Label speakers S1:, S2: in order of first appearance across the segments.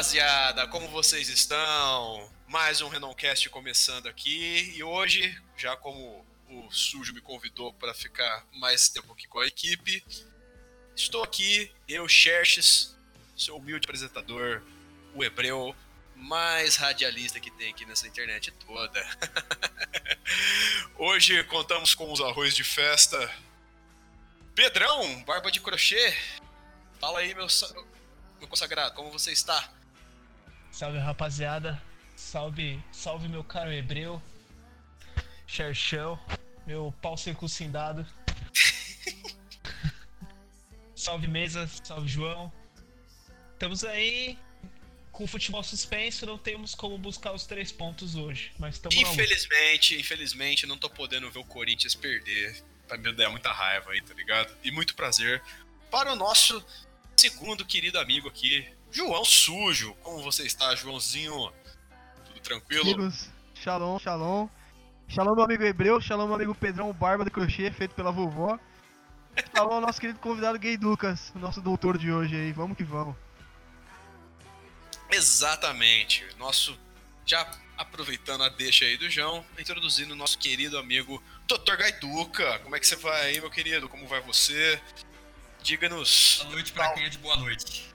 S1: Rapaziada! Como vocês estão? Mais um Renoncast começando aqui e hoje, já como o Sujo me convidou para ficar mais tempo aqui com a equipe, estou aqui, eu, Xerxes, seu humilde apresentador, o hebreu mais radialista que tem aqui nessa internet toda. hoje contamos com os arroz de festa. Pedrão, barba de crochê. Fala aí, meu, meu consagrado, como você está?
S2: Salve rapaziada, salve, salve meu caro hebreu, Xerxão, meu pau circuncindado. salve mesa, salve João. Estamos aí com o futebol suspenso, não temos como buscar os três pontos hoje, mas estamos
S1: Infelizmente, infelizmente, não tô podendo ver o Corinthians perder. Pra me dar muita raiva aí, tá ligado? E muito prazer para o nosso segundo querido amigo aqui, João Sujo. Como você está, Joãozinho? Tudo tranquilo?
S3: Amigos, shalom, shalom. Shalom, meu amigo Hebreu, shalom, meu amigo Pedrão Barba de Crochê, feito pela vovó. Shalom, nosso querido convidado Gay Lucas, nosso doutor de hoje aí. Vamos que vamos.
S1: Exatamente. Nosso. Já aproveitando a deixa aí do João, introduzindo o nosso querido amigo Dr. Gaiduca. Como é que você vai aí, meu querido? Como vai você? Diga-nos.
S4: Boa noite pra quem é de boa noite.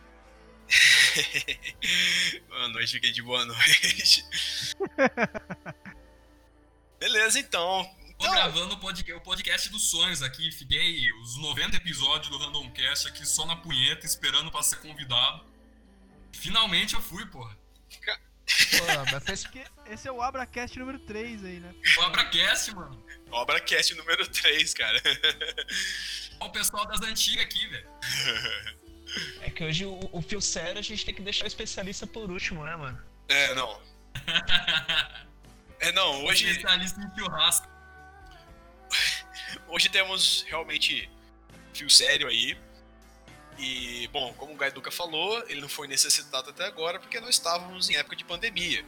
S1: boa noite, é de boa noite. Beleza, então.
S4: Tô
S1: então...
S4: gravando o podcast, o podcast dos sonhos aqui. Fiquei os 90 episódios do Randomcast aqui só na punheta, esperando pra ser convidado. Finalmente eu fui, porra.
S3: Pô, esse é o Abracast número 3 aí, né?
S4: O Abracast, mano.
S1: O Abracast número 3, cara.
S4: Olha o pessoal das antigas aqui, velho.
S2: É que hoje o, o fio sério a gente tem que deixar o especialista por último, né, mano?
S1: É, não. É, não, hoje.
S4: Especialista em churrasco.
S1: Hoje temos realmente fio sério aí. E, bom, como o Gaiduca falou, ele não foi necessitado até agora porque nós estávamos em época de pandemia.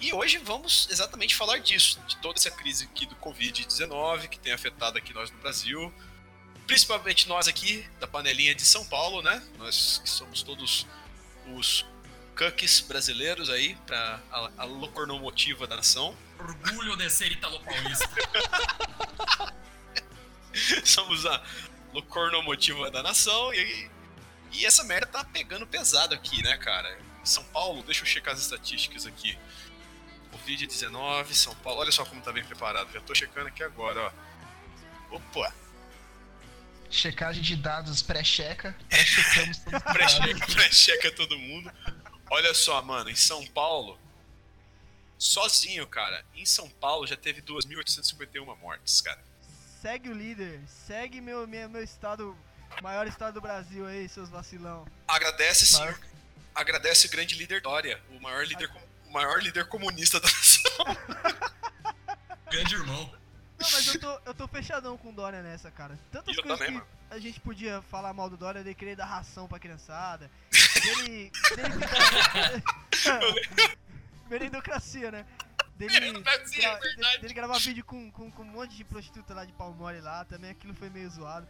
S1: E hoje vamos exatamente falar disso, de toda essa crise aqui do Covid-19 que tem afetado aqui nós no Brasil. Principalmente nós aqui, da panelinha de São Paulo, né? Nós que somos todos os cookies brasileiros aí, para a, a locomotiva da nação.
S4: Orgulho de ser italo-paulista.
S1: somos a locomotiva da nação e, e essa merda tá pegando pesado aqui, né, cara? São Paulo, deixa eu checar as estatísticas aqui. Covid-19, São Paulo, olha só como tá bem preparado, já tô checando aqui agora, ó. Opa!
S2: Checagem de dados pré-checa, pré-checamos todos
S1: pré-checa, pré-checa todo mundo. Olha só, mano, em São Paulo, sozinho, cara, em São Paulo já teve 2.851 mortes, cara
S3: segue o líder, segue meu, meu, meu estado, maior estado do Brasil aí, seus vacilão.
S1: Agradece sim, maior... agradece o grande líder Dória, o maior líder, o maior líder comunista da nação.
S4: grande irmão.
S3: Não, mas eu tô, eu tô fechadão com o Dória nessa, cara. Tantas coisas também, que mano. a gente podia falar mal do Dória, dele querer dar ração pra criançada, dele, dele ficar... Meritocracia, né? dele, gra é dele gravar vídeo com, com, com, um monte de prostituta lá de Palmore lá, também aquilo foi meio zoado.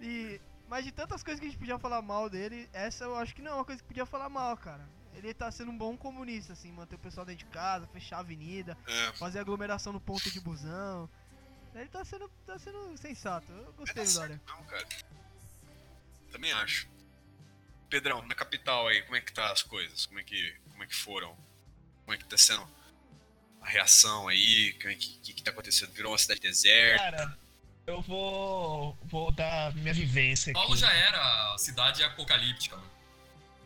S3: E, mas de tantas coisas que a gente podia falar mal dele, essa eu acho que não é uma coisa que podia falar mal, cara. Ele tá sendo um bom comunista, assim, manter o pessoal dentro de casa, fechar a avenida, é. fazer aglomeração no ponto de busão. Ele tá sendo, tá sendo sensato. Eu gostei do Dória.
S1: Não, cara. Também acho. Pedrão, na capital aí, como é que tá as coisas? Como é que, como é que foram? Como é que tá sendo a reação aí? O que, que, que tá acontecendo? Virou uma cidade deserta?
S2: Cara, eu vou, vou dar minha vivência aqui.
S4: Paulo já era cidade apocalíptica, mano.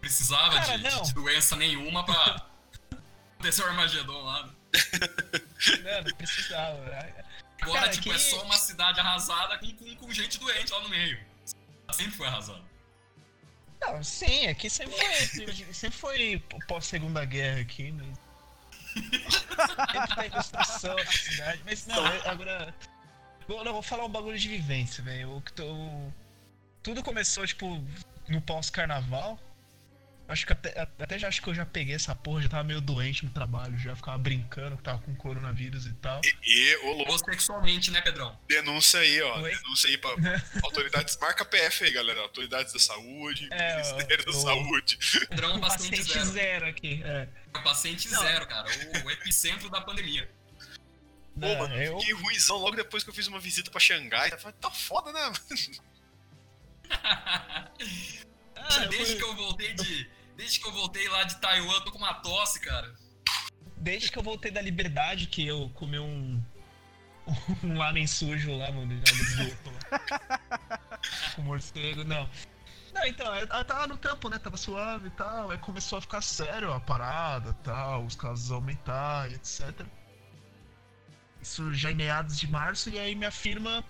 S4: Precisava Cara, de, de, doença nenhuma pra descer o Armagedon lá. Né?
S2: Não, não precisava.
S4: Agora, Cara, tipo, é só uma cidade arrasada com, com, com gente doente lá no meio. Sempre foi arrasada.
S2: Não, sim, aqui sempre foi, sempre foi pós-segunda guerra aqui, mas Sempre tá em construção a cidade. Mas não, agora. Vou, não, vou falar um bagulho de vivência, velho. Tô... Tudo começou, tipo, no pós-carnaval. Acho que até, até já acho que eu já peguei essa porra, já tava meio doente no trabalho, já ficava brincando que tava com coronavírus e tal.
S1: E, e ô,
S4: Ou sexualmente, né, Pedrão?
S1: denúncia aí, ó.
S2: Oi?
S1: Denúncia aí pra autoridades. Marca PF aí, galera. Autoridades da saúde,
S2: É,
S1: Ministério da
S2: o-
S1: Saúde.
S4: Pedrão é um paciente
S2: Paciente
S4: zero.
S2: zero aqui. É.
S4: É um paciente
S2: Não.
S4: zero, cara. O, o epicentro da pandemia.
S1: Pô,
S2: Não,
S1: mano,
S2: eu,
S1: fiquei ruimzão logo depois que eu fiz uma visita pra Xangai. Tá, tá foda, né?
S2: Ah, eu
S4: desde
S2: fui-
S4: que eu voltei de. Desde que eu voltei lá de Taiwan, eu tô com uma tosse, cara.
S2: Desde que eu voltei da liberdade, que eu comi um. Um lamen sujo lá, mano, lá. Com morcego, não. Não, então, eu tava no campo, né? Tava suave e tal. Aí começou a ficar sério a parada tal, os casos aumentar e etc. Isso já em meados de março, e aí minha firma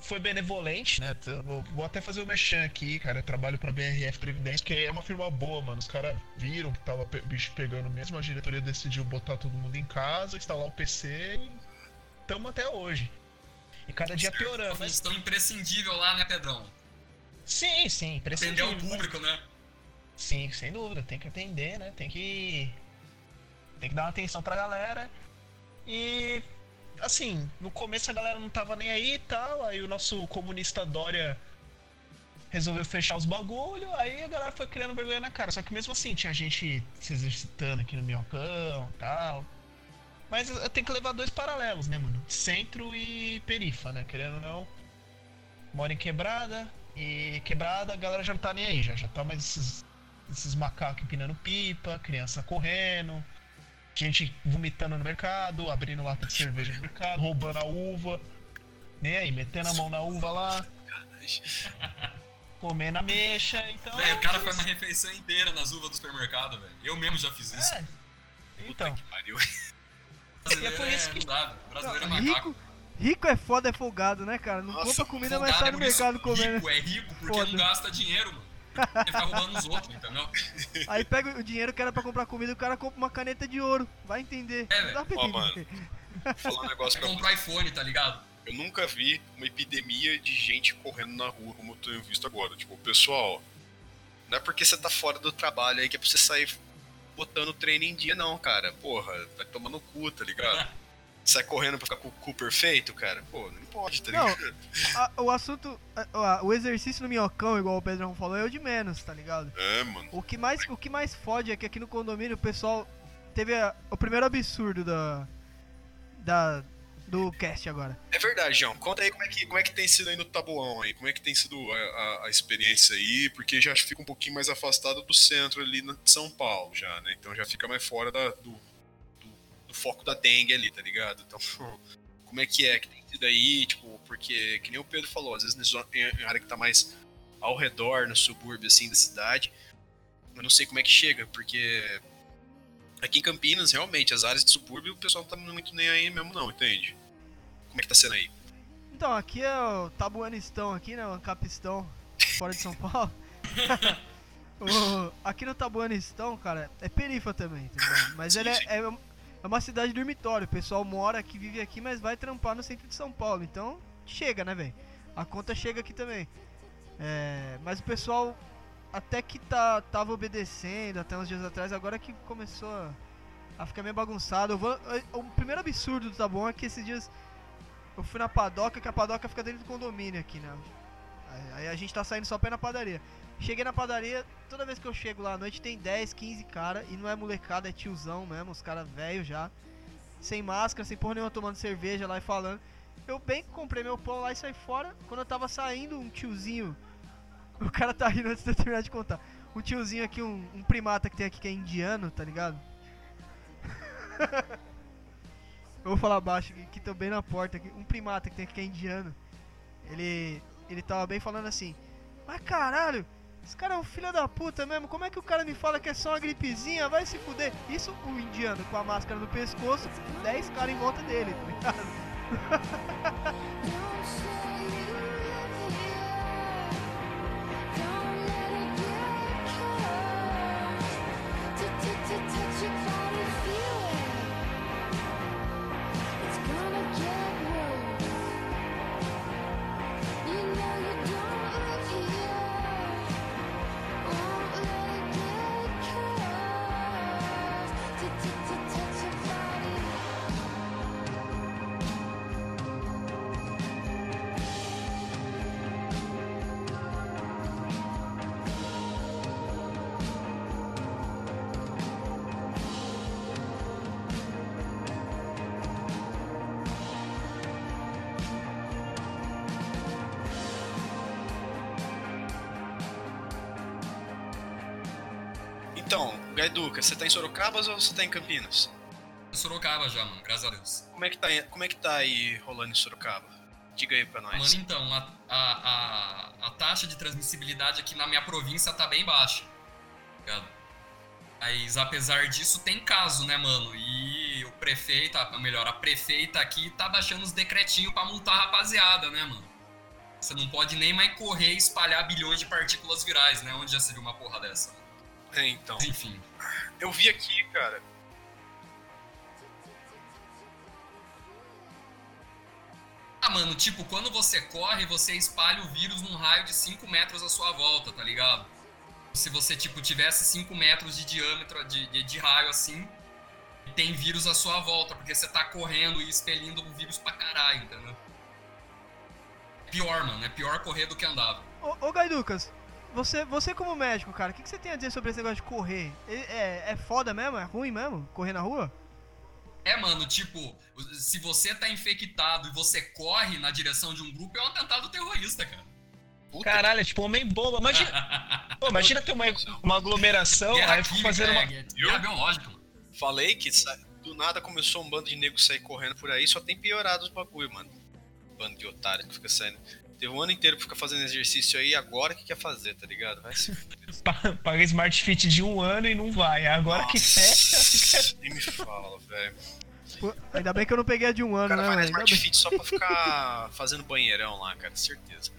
S2: foi benevolente, né? Vou, vou até fazer o mexão aqui, cara. Eu trabalho pra BRF Previdência, que é uma firma boa, mano. Os caras viram que tava pe- bicho pegando mesmo. A diretoria decidiu botar todo mundo em casa, instalar o PC e tamo até hoje. E cada dia piorando. Mas
S4: função imprescindível lá, né, Pedrão?
S2: sim, sim,
S4: Atender
S2: imprescindível.
S4: ao público, né?
S2: Sim, sem dúvida, tem que atender, né? Tem que. Tem que dar uma atenção pra galera. E. Assim, no começo a galera não tava nem aí e tal. Aí o nosso comunista Dória resolveu fechar os bagulho. Aí a galera foi criando vergonha na cara. Só que mesmo assim, tinha gente se exercitando aqui no minhocão e tal. Mas tenho que levar dois paralelos, né, mano? Centro e perifa, né? Querendo ou não. Mora em quebrada. E quebrada a galera já não tá nem aí. Já, já tá mais esses, esses macacos empinando pipa, criança correndo. Gente vomitando no mercado, abrindo lata de cerveja no mercado, roubando a uva. Nem aí, metendo a mão na uva lá, comendo a mexa, então.
S4: Velho, o cara faz uma refeição inteira nas uvas do supermercado, velho. Eu mesmo já fiz isso.
S2: É. Então,
S1: Puta que pariu.
S4: Brasileiro
S2: E é por isso que-
S4: velho. Brasileiro é macaco.
S3: rico, rico é foda, é folgado, né, cara? Não
S1: Nossa,
S3: compra comida, mas sai
S4: é
S3: no mercado comendo.
S4: Rico é rico porque
S3: Foda.
S4: não gasta dinheiro, mano. Ele roubando os outros, entendeu?
S3: Aí pega o dinheiro que era pra comprar comida e o cara compra uma caneta de ouro. Vai entender.
S4: É,
S3: Não dá pra
S1: Ó,
S3: entender.
S1: Vou falar um negócio
S4: É
S1: pra você.
S4: comprar iPhone, tá ligado?
S1: Eu nunca vi uma epidemia de gente correndo na rua como eu tenho visto agora. Tipo, pessoal, não é porque você tá fora do trabalho aí que é pra você sair botando o treino em dia, não, cara. Porra, vai tomar no cu, tá ligado? Sai correndo pra ficar com o cu perfeito, cara. Pô, não pode, tá
S3: Não.
S1: ligado?
S3: A- o assunto. a- a- o exercício no minhocão, igual o Pedrão falou, é o de menos, tá ligado?
S1: É, mano.
S3: O que mais, o que mais fode é que aqui no condomínio o pessoal teve o primeiro absurdo da. da do cast agora.
S1: É verdade, João. Conta aí como é que, como é que tem sido aí no Tabuão aí. Como é que tem sido a, a- experiência aí, porque já fica um pouquinho mais afastado do centro ali de São Paulo já, né? Então já fica mais fora da- do, do- foco da dengue ali, tá ligado? Então, como é que é que tem sido aí, tipo, porque, que nem o Pedro falou, às vezes em área que tá mais ao redor, no subúrbio, assim, da cidade, eu não sei como é que chega, porque aqui em Campinas, realmente, as áreas de subúrbio, o pessoal não tá muito nem aí mesmo não, entende? Como é que tá sendo aí?
S3: Então, aqui é o Tabuanistão aqui, né? O Capistão, fora de São Paulo. O- aqui no Tabuanistão, cara, é perifa também, tá? Mas
S1: Sim,
S3: ele é,
S1: sim.
S3: é, é uma cidade dormitório. O pessoal mora aqui, vive aqui, mas vai trampar no centro de São Paulo. Então, chega, né, velho? A conta chega aqui também. É, mas o pessoal até que tá, tava obedecendo até uns dias atrás, agora que começou a, a ficar meio bagunçado. Vou, o primeiro absurdo do Tabuão é que esses dias eu fui na padoca, que a padoca fica dentro do condomínio aqui, né? Aí- a gente tá saindo só ir na padaria. Cheguei na padaria, toda vez que eu chego lá à noite tem 10, 15 cara e não é molecada, é tiozão mesmo, os caras velhos já. Sem máscara, sem porra nenhuma, tomando cerveja lá e falando. Eu bem comprei meu pão lá e saí fora. Quando eu tava saindo, um tiozinho. O cara tá rindo antes de eu terminar de contar. Um tiozinho aqui, um, um primata que tem aqui que é indiano, tá ligado? eu vou falar baixo aqui, que tô bem na porta aqui. Um primata que tem aqui que é indiano. Ele. Ele tava bem falando assim. Mas caralho, esse cara é um filho da puta mesmo. Como é que o cara me fala que é só uma gripezinha? Vai se fuder. Isso o indiano com a máscara no pescoço, 10 caras em volta dele, tá ligado?
S1: Gaiduca, você tá em Sorocaba ou você tá em Campinas?
S4: Em Sorocaba já, mano, graças a Deus.
S1: Como é que tá, como é que tá aí rolando em Sorocaba? Diga aí pra nós.
S4: Mano, então, a, a, a, a taxa de transmissibilidade aqui na minha província tá bem baixa. Tá ligado? Mas apesar disso, tem caso, né, mano? E o prefeito, ou melhor, a prefeita aqui tá baixando os decretinhos pra multar a rapaziada, né, mano? Você não pode nem mais correr e espalhar bilhões de partículas virais, né? Onde já se viu uma porra dessa?
S1: É, então.
S4: Enfim.
S1: Eu vi aqui, cara.
S4: Ah, mano, tipo, quando você corre, você espalha o vírus num raio de 5 metros à sua volta, tá ligado? Se você, tipo, tivesse 5 metros de diâmetro, de, de, de raio assim, tem vírus à sua volta, porque você tá correndo e expelindo o vírus pra caralho, entendeu? Pior, mano, é pior correr do que andar.
S3: Ô, ô Gaiducas, você, você como médico, cara, o que, que você tem a dizer sobre esse negócio de correr? É, é, é foda mesmo? É ruim mesmo? Correr na rua?
S4: É, mano, tipo, se você tá infectado e você corre na direção de um grupo, é um atentado terrorista, cara.
S2: Puta Caralho, é tipo homem-bomba. Imagina, pô, imagina ter uma, uma aglomeração,
S4: Guerra
S2: aí
S4: química,
S2: fazendo uma...
S4: é, guerra biológica, mano.
S1: Falei que do nada começou um bando de negros sair correndo por aí, só tem piorado os bagulho, mano. Bando de otário que fica saindo. Teve um ano inteiro que fica fazendo exercício aí, agora que quer fazer, tá ligado? Vai se
S2: Paga Smart Fit de um ano e não vai. Agora que
S1: Nossa, Nem me fala, velho.
S3: Ainda bem que eu não peguei a de um ano,
S1: cara
S3: né,
S1: vai na Smart. Fit só pra ficar fazendo banheirão lá, cara, certeza.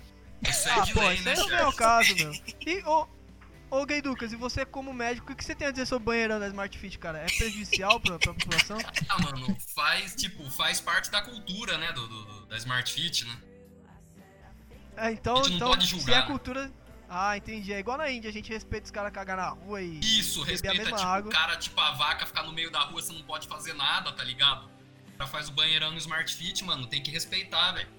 S4: Isso é
S3: Ah,
S4: de
S3: pô,
S4: lei,
S3: isso
S4: né,
S3: aí não é o caso, meu. E, ô, ô Gay Ducas, e você como médico, o que você tem a dizer sobre o banheirão da Smart Fit, cara? É prejudicial pra, pra população?
S4: Ah, mano, faz, tipo, faz parte da cultura, né, do, do- do- da Smart Fit, né?
S3: É, então,
S4: A gente não
S3: então
S4: pode
S3: se
S4: julgar,
S3: é
S4: né?
S3: cultura... Ah, entendi. É igual na Índia, a gente respeita os caras cagar na rua e
S4: Isso, respeita, tipo,
S3: água.
S4: o cara, tipo, a vaca ficar no meio da rua, você não pode fazer nada, tá ligado? O cara faz o banheirão no Smart Fit, mano, tem que respeitar, velho.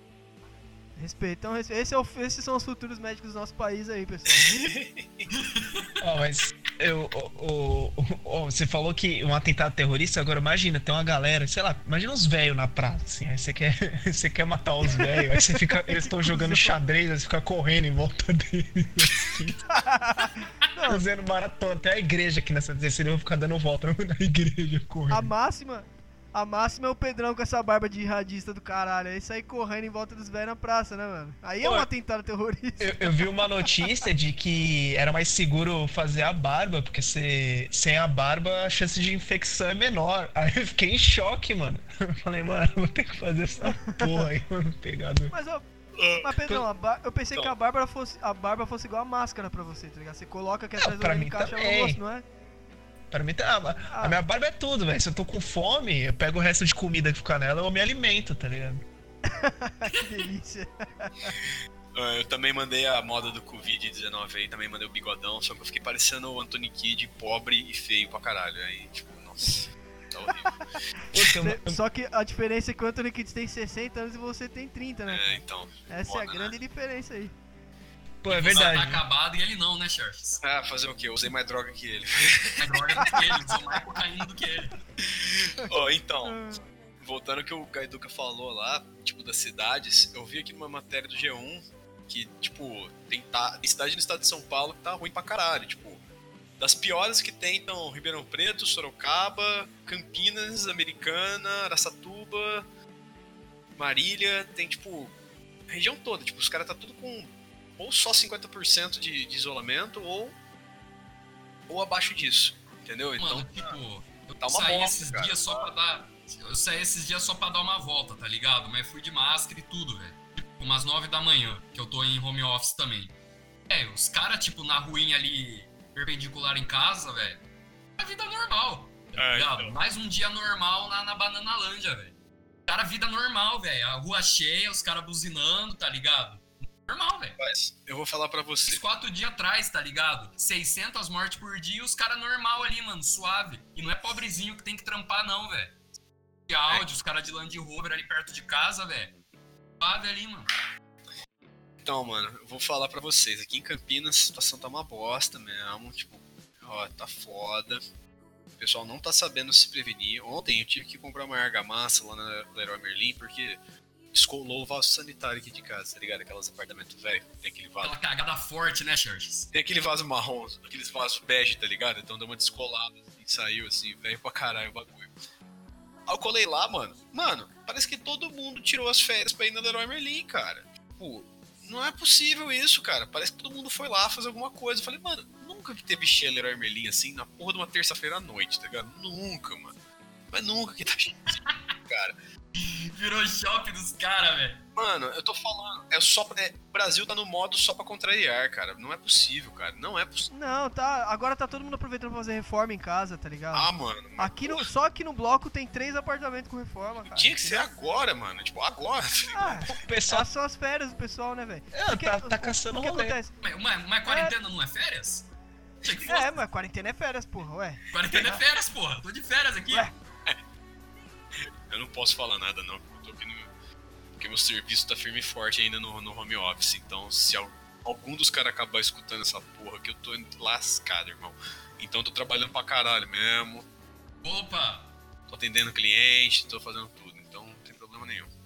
S3: Respeito. Então, esse esse é o- esses são os futuros médicos do nosso país aí, pessoal.
S2: Ó, mas eu, o, o- o- você falou que um atentado terrorista, agora imagina, tem uma galera, sei lá, imagina uns velhos na praça, assim, aí você quer, você quer matar os velhos, aí você fica, eles estão jogando xadrez, aí você fica correndo em volta deles, assim,
S3: Não,
S2: fazendo maratona, até a igreja aqui nessa terceira eu vou ficar dando volta na igreja correndo.
S3: a máxima... A máxima é o Pedrão com essa barba de radista do caralho. Aí sair correndo em volta dos velhos na praça, né, mano? Aí é um atentado terrorista.
S2: Eu, eu vi uma notícia de que era mais seguro fazer a barba, porque se, sem a barba a chance de infecção é menor. Aí eu fiquei em choque, mano. Eu falei, mano, vou ter que fazer essa porra aí, mano, pegado.
S3: Mas, ó, mas Pedrão, eu pensei
S1: Então.
S3: que a barba, fosse, a barba fosse igual a máscara pra você, tá ligado? Você coloca aqui
S2: Não,
S3: atrás do olho
S2: mim
S3: encaixa no rosto, não é?
S2: Pra mim, tá, a, a minha barba é tudo, velho. Se eu tô com fome, eu pego o resto de comida que fica nela, eu me alimento, tá ligado?
S3: que delícia.
S1: Ah, Eu também mandei a moda do Covid-19 aí, também mandei o bigodão, só que eu fiquei parecendo o Anthony Kidd, pobre e feio pra caralho. Aí, tipo, nossa, tá horrível.
S3: Só que a diferença é que o Anthony Kidd tem 60 anos e você tem 30, né?
S1: É, então.
S3: Essa é a
S1: foda,
S3: grande
S1: né?
S3: diferença aí.
S2: Pô, é
S4: tá
S2: verdade.
S4: acabado e ele não, né, Charles?
S1: Ah, fazer o quê? Eu usei mais droga que ele.
S4: É droga do que ele, usou mais cocaína do que ele.
S1: Ó, então, voltando ao que o Gaiduca falou lá, tipo, das cidades, eu vi aqui numa matéria do G1 que, tipo, tem, tá, tem cidade no estado de São Paulo que tá ruim pra caralho, tipo. Das piores que tem estão Ribeirão Preto, Sorocaba, Campinas, Americana, Araçatuba, Marília, tem tipo. A região toda, tipo, os caras tá tudo com ou só 50% de, de isolamento ou. ou abaixo disso. Entendeu? Então.
S4: Mano, tipo, eu
S1: tá uma
S4: saí esses
S1: cara.
S4: dias só pra dar. Eu saí esses dias só pra dar uma volta, tá ligado? Mas fui de máscara e tudo, velho. Tipo, umas nove da manhã, que eu tô em home office também. É, os caras, tipo, na ruinha ali, perpendicular em casa, velho. É vida normal, tá
S1: É,
S4: ligado?
S1: então.
S4: Mais um dia normal na, na Bananalândia, velho. Cara, vida normal, velho. A rua cheia, os caras buzinando, tá ligado? Normal, velho.
S1: Mas eu vou falar pra você.
S4: Quatro dias atrás, tá ligado? 600 mortes por dia e os caras normal ali, mano, suave. E não é pobrezinho que tem que trampar, não, velho. De áudio, os caras de Land Rover ali perto de casa, velho. Suave ali, mano.
S1: Então, mano, eu vou falar pra vocês. Aqui em Campinas a situação tá uma bosta mesmo. Tipo, ó, tá foda. O pessoal não tá sabendo se prevenir. Ontem eu tive que comprar uma argamassa lá na Leroy Merlin porque descolou o vaso sanitário aqui de casa, tá ligado? Aquelas apartamentos velho, tem aquele vaso.
S4: Aquela cagada forte, né, Churches?
S1: Tem aquele vaso marrom, aqueles vasos bege, tá ligado? Então deu uma descolada, assim, saiu assim, velho pra caralho o bagulho. Aí eu colei lá, mano. Mano, parece que todo mundo tirou as férias pra ir na Leroy Merlin, cara. Tipo, não é possível isso, cara. Parece que todo mundo foi lá fazer alguma coisa. Eu falei, mano, nunca que teve cheio Leroy Merlin assim na porra de uma terça-feira à noite, tá ligado? Nunca, mano. Mas nunca que tá cheio, cara.
S4: Virou shopping dos caras, velho.
S1: Mano, eu tô falando, é só é, o Brasil tá no modo só pra contrariar, cara. Não é possível, cara. Não é possível.
S3: Não, tá. Agora tá todo mundo aproveitando pra fazer reforma em casa, tá ligado?
S1: Ah, mano.
S3: Aqui no, só aqui no bloco tem três apartamentos com reforma, cara.
S1: Tinha que ser agora, mano. Tipo, agora.
S3: Ah, o pessoal são as férias do pessoal, né, velho?
S2: É, tá, tá caçando
S3: o que
S2: rolê.
S3: acontece?
S4: Mas, mas, mas quarentena não é férias?
S3: É, mas quarentena é férias, porra, ué.
S4: Quarentena é férias, porra. Tô de férias aqui.
S3: Ué.
S1: Eu não posso falar nada, não. porque Eu tô aqui no. Porque meu serviço tá firme e forte ainda no, no home office. Então, se al- algum dos caras acabar escutando essa porra que eu tô lascado, irmão. Então eu tô trabalhando pra caralho mesmo.
S4: Opa!
S1: Tô atendendo cliente, tô fazendo tudo. Então não tem problema nenhum.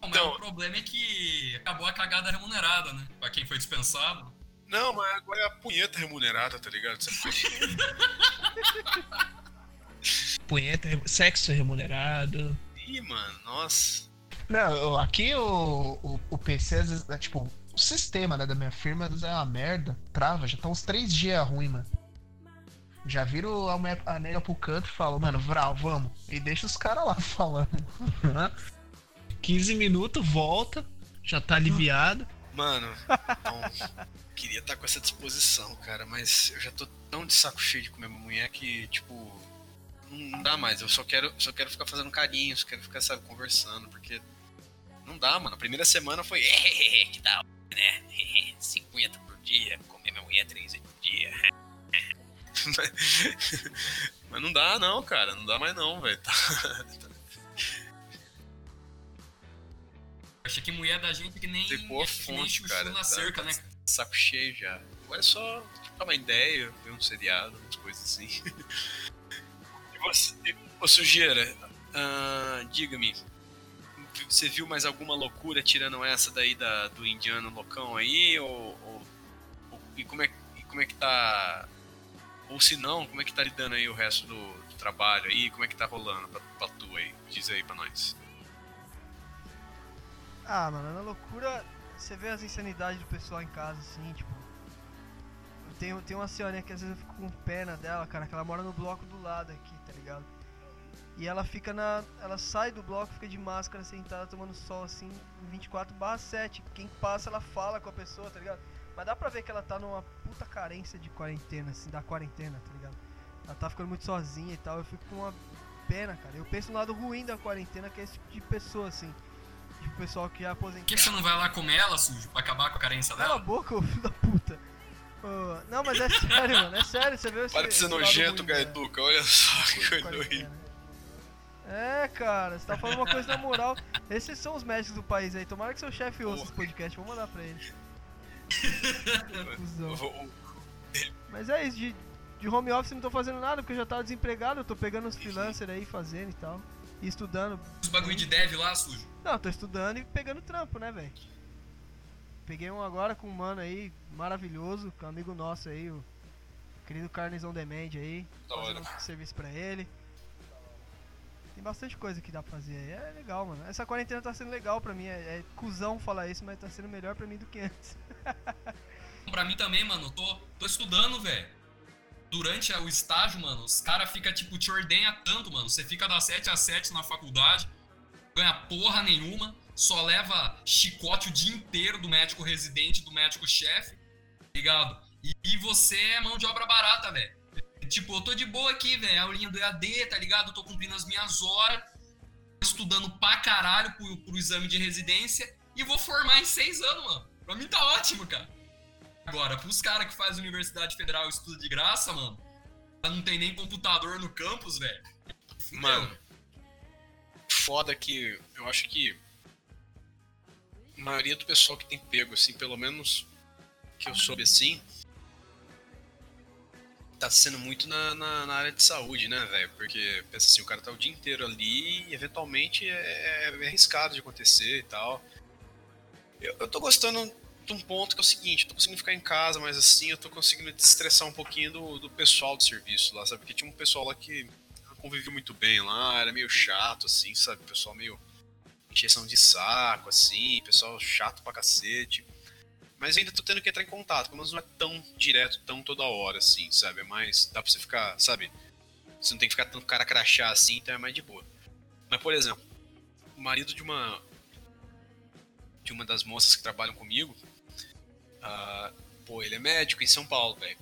S4: Bom, mas
S1: Então-
S4: o problema é que acabou a cagada remunerada, né? Pra quem foi dispensado.
S1: Não, mas agora é a punheta remunerada, tá ligado?
S2: Punheta, sexo remunerado.
S1: Ih, mano, nossa.
S2: Não, aqui o, o, o PC, às vezes, é, tipo, o sistema né, da minha firma é uma merda, trava, já tá uns três dias ruim, mano. Já viram a, mulher- a nega pro canto e falam, mano, Vral, vamos. E deixa os caras lá falando. 15 minutos, volta, já tá aliviado.
S1: Mano, queria estar com essa disposição, cara, mas eu já tô tão de saco cheio de comer mulher que, tipo, não dá mais. Eu só quero, só quero ficar fazendo carinho, só quero ficar, sabe, conversando, porque não dá, mano. A primeira semana foi, que da hora, né? 50 por dia, comer minha mulher três vezes por dia. mas, não dá, não, cara, não dá mais não, velho. Tá-
S4: Achei que mulher da gente que nem, que nem
S1: fonte, cara.
S4: na
S1: Tá-
S4: cerca,
S1: tá
S4: né?
S1: Saco cheio já. Agora é só trocar uma ideia, ver um seriado, umas coisas assim. e você, ô Sujeira, ah, diga-me, você viu mais alguma loucura tirando essa daí da, do indiano loucão aí? Ou, ou- ou- e, como é, e como é que tá. Ou se não, como é que tá lidando aí o resto do, do trabalho aí? Como é que tá rolando pra, pra tu aí? Diz aí pra nós.
S3: Ah, mano, na loucura, você vê as insanidades do pessoal em casa, assim, tipo. Tenho, tenho uma senhorinha que às vezes eu fico com pena dela, cara, que ela mora no bloco do lado aqui, tá ligado? E ela fica na. Ela sai do bloco, fica de máscara sentada tomando sol assim, 24 7. Quem passa, ela fala com a pessoa, tá ligado? Mas dá pra ver que ela tá numa puta carência de quarentena, assim, da quarentena, tá ligado? Ela tá ficando muito sozinha e tal. Eu fico com uma pena, cara. Eu penso no lado ruim da quarentena, que é esse tipo de pessoa, assim. Tipo, pessoal que é
S4: Por
S3: aposentado.
S4: que você não vai lá comer ela, sujo, pra acabar com a carência
S3: Cala a
S4: dela?
S3: boca, ô filho da puta. Ô, não, mas é sério, mano. É sério, você vê esse
S1: Para de ser nojento,
S3: né?
S1: Gaiduca, olha só que coisa horrível.
S3: quarentena. É, cara, você tá falando uma coisa na moral. Esses são os médicos do país aí. Tomara que seu chefe ouça esse podcast. Vou mandar pra ele. Mas é isso, de, de home office não tô fazendo nada porque eu já tava desempregado. Eu tô pegando uns freelancers aí, fazendo e tal. E estudando.
S4: Os bagulho de dev lá, sujo.
S3: Não, tô estudando e pegando trampo, né, velho? Peguei um agora com um mano aí, maravilhoso, com um amigo nosso aí, o querido Carnes on Demand aí.
S1: Da hora.
S3: Fazendo um serviço pra ele. Tem bastante coisa que dá pra fazer aí. É legal, mano. Essa quarentena tá sendo legal pra mim. É, é cuzão falar isso, mas tá sendo melhor pra mim do que antes.
S4: Pra mim também, mano, eu tô, tô estudando, velho. Durante o estágio, mano, os caras ficam, tipo, te ordenha tanto, mano. Você fica das 7 às 7 na faculdade, ganha porra nenhuma, só leva chicote o dia inteiro do médico residente, do médico chefe, ligado? E, e você é mão de obra barata, velho. Tipo, eu tô de boa aqui, velho. Aulinha do EAD, tá ligado? Eu tô cumprindo as minhas horas, estudando pra caralho pro, pro exame de residência e vou formar em seis anos, mano. Pra mim tá ótimo, cara. Agora, pros caras que fazem Universidade Federal e estudo de graça, mano, não tem nem computador no campus, velho.
S1: Mano, foda que eu acho que a maioria do pessoal que tem pego, assim, pelo menos que eu soube assim, tá sendo muito na, na, na área de saúde, né, velho? Porque, pensa assim, o cara tá o dia inteiro ali e eventualmente é, é arriscado de acontecer e tal. Eu, eu tô gostando um ponto que é o seguinte, eu tô conseguindo ficar em casa, mas assim, eu tô conseguindo desestressar um pouquinho do, do pessoal do serviço lá, sabe? Porque tinha um pessoal lá que conviveu muito bem lá, era meio chato, assim, sabe? Pessoal meio encheção de saco, assim, pessoal chato pra cacete. Mas ainda tô tendo que entrar em contato, pelo menos não é tão direto, tão toda hora, assim, sabe? É mais. Dá pra você ficar, sabe? Você não tem que ficar tanto cara crachar assim, então é mais de boa. Mas, por exemplo, o marido de uma. De uma das moças que trabalham comigo. Uh, pô, ele é médico em São Paulo, velho.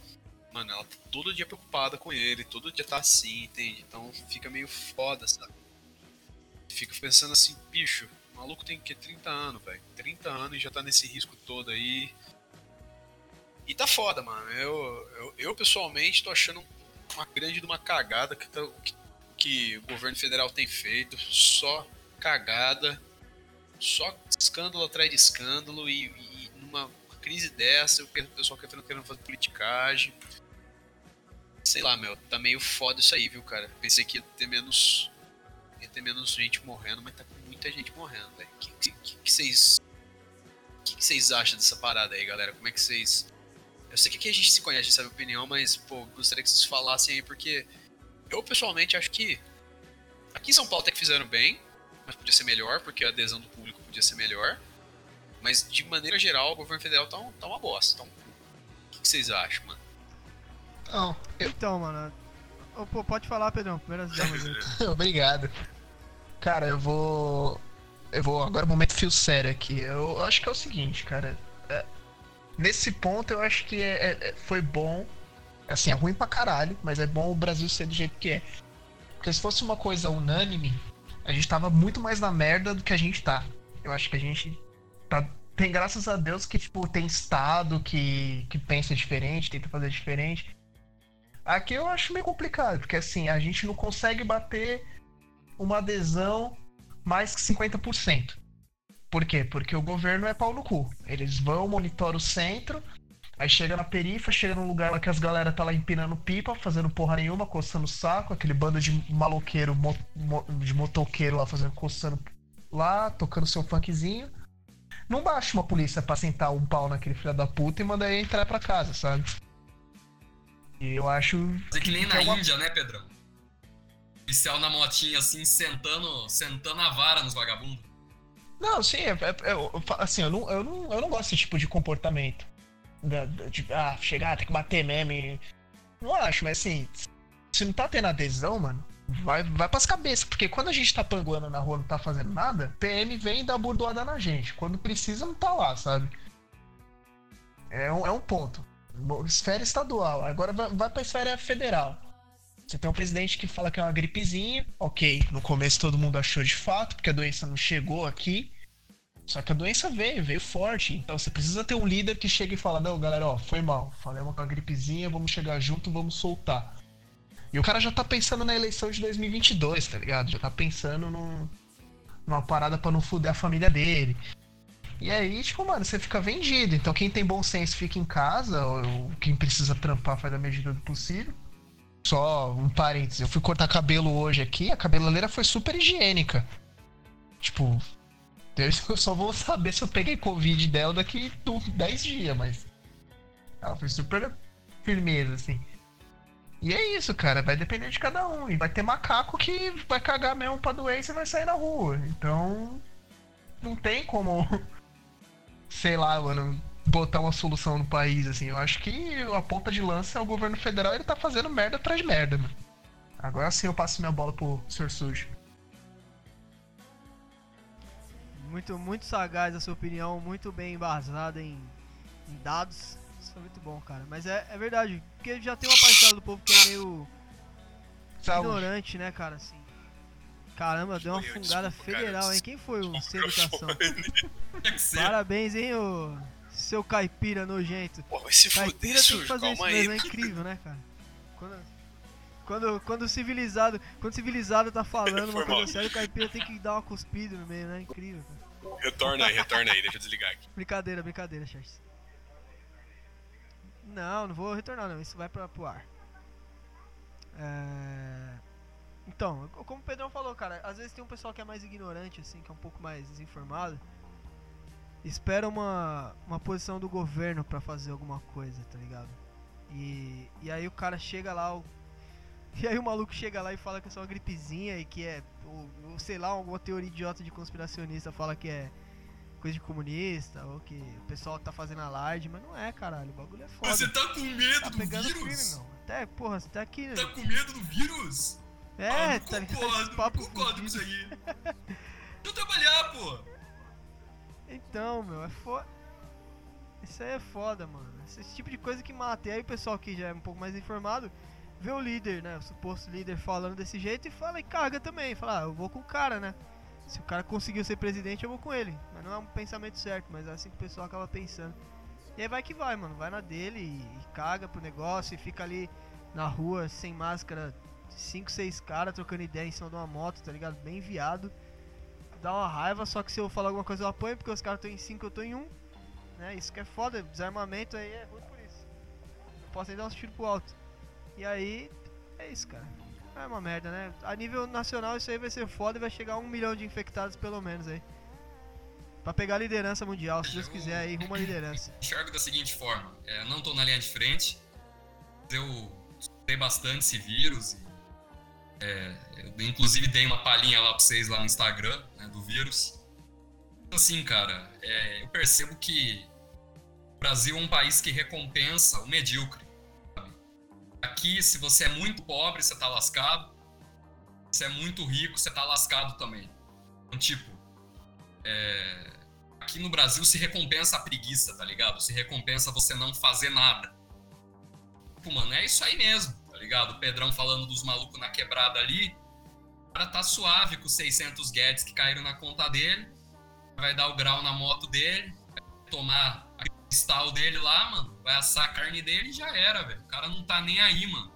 S1: Mano, ela tá todo dia preocupada com ele, todo dia tá assim, entende? Então fica meio foda, sabe? Fica pensando assim, bicho, o maluco tem que 30 anos, velho. 30 anos e já tá nesse risco todo aí. E tá foda, mano. Eu, eu, eu pessoalmente tô achando uma grande de uma cagada que, tá, que, que, o governo federal tem feito. Só cagada. Só escândalo atrás de escândalo. E, e numa crise dessa, o pessoal querendo, querendo fazer politicagem. Sei lá, meu, tá meio foda isso aí, viu, cara? Pensei que ia ter menos. ia ter menos gente morrendo, mas tá muita gente morrendo, velho. O que, que, que, vocês. O que, vocês acham dessa parada aí, galera? Como é que vocês. Eu sei que a gente se conhece, a gente sabe a opinião, mas, pô, gostaria que vocês falassem aí, porque eu pessoalmente acho que. Aqui em São Paulo até que fizeram bem, mas podia ser melhor, porque a adesão do público podia ser melhor. Mas, de maneira geral, o governo federal tá, um, tá uma bosta. Tá um... O que, que vocês acham, mano?
S3: Não, eu... Então, mano. Oh, pode falar, Pedrão. Primeiras damas
S2: Obrigado. Cara, eu vou. Eu vou. Agora, um momento fio sério aqui. Eu acho que é o seguinte, cara. É... Nesse ponto, eu acho que é, é, é, foi bom. Assim, é ruim pra caralho, mas é bom o Brasil ser do jeito que é. Porque se fosse uma coisa unânime, a gente tava muito mais na merda do que a gente tá. Eu acho que a gente tá. Tem graças a Deus que, tipo, tem estado que, que pensa diferente, tenta fazer diferente. Aqui eu acho meio complicado, porque assim, a gente não consegue bater uma adesão mais que 50%. Por quê? Porque o governo é pau no cu. Eles vão, monitoram o centro, aí chega na perifa, chega num lugar lá que as galera tá lá empinando pipa, fazendo porra nenhuma, coçando o saco, aquele bando de maloqueiro, mo, mo, de motoqueiro lá fazendo, coçando lá, tocando seu funkzinho. Não baixa uma polícia pra sentar um pau naquele filho da puta e mandar ele entrar pra casa, sabe? E eu acho.
S4: É que nem na é uma... Índia, né, Pedrão? policial na motinha, assim, sentando, sentando a vara nos vagabundos.
S2: Não, sim, é, é, é, assim, eu não, eu, não, eu não gosto desse tipo de comportamento. De, ah, chegar, tem que bater meme. Não acho, mas assim, se não tá tendo adesão, mano, vai, vai pras cabeças. Porque quando a gente tá panguando na rua não tá fazendo nada, PM vem e dá burdoada na gente. Quando precisa, não tá lá, sabe? É um, é um ponto. Esfera estadual. Agora vai, vai pra esfera federal. Você tem um presidente que fala que é uma gripezinha, ok. No começo todo mundo achou de fato, porque a doença não chegou aqui. Só que a doença veio, veio forte. Então você precisa ter um líder que chega e fala: Não, galera, ó, foi mal. Falei uma gripezinha, vamos chegar junto, vamos soltar. E o cara já tá pensando na eleição de 2022, tá ligado? Já tá pensando num, numa parada para não fuder a família dele. E aí, tipo, mano, você fica vendido. Então quem tem bom senso fica em casa, ou quem precisa trampar faz a medida do possível. Só um parênteses, eu fui cortar cabelo hoje aqui, a cabeleireira foi super higiênica. Tipo, eu só vou saber se eu peguei Covid dela daqui 10 dias, mas. Ela foi super firmeza, assim. E é isso, cara, vai depender de cada um. E vai ter macaco que vai cagar mesmo pra doença e vai sair na rua. Então. Não tem como. Sei lá, mano botar uma solução no país, assim. Eu acho que a ponta de lança é o governo federal, ele tá fazendo merda atrás de merda, mano. Agora sim eu passo minha bola pro Sr. Sujo.
S3: Muito, muito sagaz a sua opinião, muito bem embasada em, em dados. Isso foi muito bom, cara. Mas é, é verdade, porque já tem uma parcela do povo que é meio Saúde. ignorante, né, cara, assim. Caramba, deu uma fungada federal, cara, hein? Quem foi o sem educação? Parabéns, hein, ô seu caipira nojento.
S1: Pô, vai se
S3: caipira
S1: fuder,
S3: tem que fazer isso mesmo, é incrível, né, cara? Quando, quando, quando o civilizado, quando o civilizado tá falando uma coisa séria, o caipira tem que dar uma cuspida no meio, né? É incrível, cara.
S1: Retorna aí, retorna aí, deixa eu desligar aqui.
S3: Brincadeira, brincadeira, Charles. Não, não vou retornar não, isso vai pra, pro ar. É... Então, como o Pedrão falou, cara, às vezes tem um pessoal que é mais ignorante, assim, que é um pouco mais desinformado. Espera uma, uma posição do governo para fazer alguma coisa, tá ligado? E, e aí o cara chega lá, o, e aí o maluco chega lá e fala que é só uma gripezinha e que é, ou, ou sei lá, alguma teoria idiota de conspiracionista fala que é coisa de comunista, ou que o pessoal tá fazendo alarde, mas não é, caralho, o bagulho é foda.
S4: Você tá com medo
S3: tá
S4: do
S3: pegando
S4: vírus?
S3: Firme, não. Até, porra, você tá aqui.
S4: Tá com medo do vírus?
S3: É,
S4: ah,
S3: tá
S4: concordo,
S3: Esse papo
S4: concordo com isso aí. Deixa eu trabalhar, pô.
S3: Então, meu, é foda. Isso aí é foda, mano. Esse tipo de coisa que mata. E aí o pessoal que já é um pouco mais informado vê o líder, né? O suposto líder falando desse jeito e fala e caga também. Fala, ah, eu vou com o cara, né? Se o cara conseguiu ser presidente, eu vou com ele. Mas não é um pensamento certo, mas é assim que o pessoal acaba pensando. E aí vai que vai, mano. Vai na dele e, e caga pro negócio e fica ali na rua sem máscara. 5, 6 caras trocando ideia em cima de uma moto, tá ligado? Bem viado. Dá uma raiva, só que se eu falar alguma coisa eu apanho, porque os caras estão em 5, eu tô em 1. Um, né? Isso que é foda, desarmamento aí é ruim por isso. Não posso nem dar uns tiros pro alto. E aí, é isso, cara. É uma merda, né? A nível nacional isso aí vai ser foda e vai chegar a um milhão de infectados pelo menos aí. Pra pegar a liderança mundial, se Deus quiser aí, rumo à liderança.
S4: Enxergo da seguinte forma, é, não tô na linha de frente, eu estudei bastante esse vírus e é, eu inclusive dei uma palhinha lá pra vocês lá no Instagram, né, do vírus. Assim, cara, é, eu percebo que o Brasil é um país que recompensa o medíocre. Aqui, se você é muito pobre, você tá lascado. Se é muito rico, você tá lascado também. Então, tipo, é, aqui no Brasil se recompensa a preguiça, tá ligado? Se recompensa você não fazer nada. Pô, mano, é isso aí mesmo tá ligado? O Pedrão falando dos malucos na quebrada ali. O cara tá suave com 600 Guedes que caíram na conta dele. Vai dar o grau na moto dele. Vai tomar cristal dele lá, mano. Vai assar a carne dele e já era, velho. O cara não tá nem aí, mano.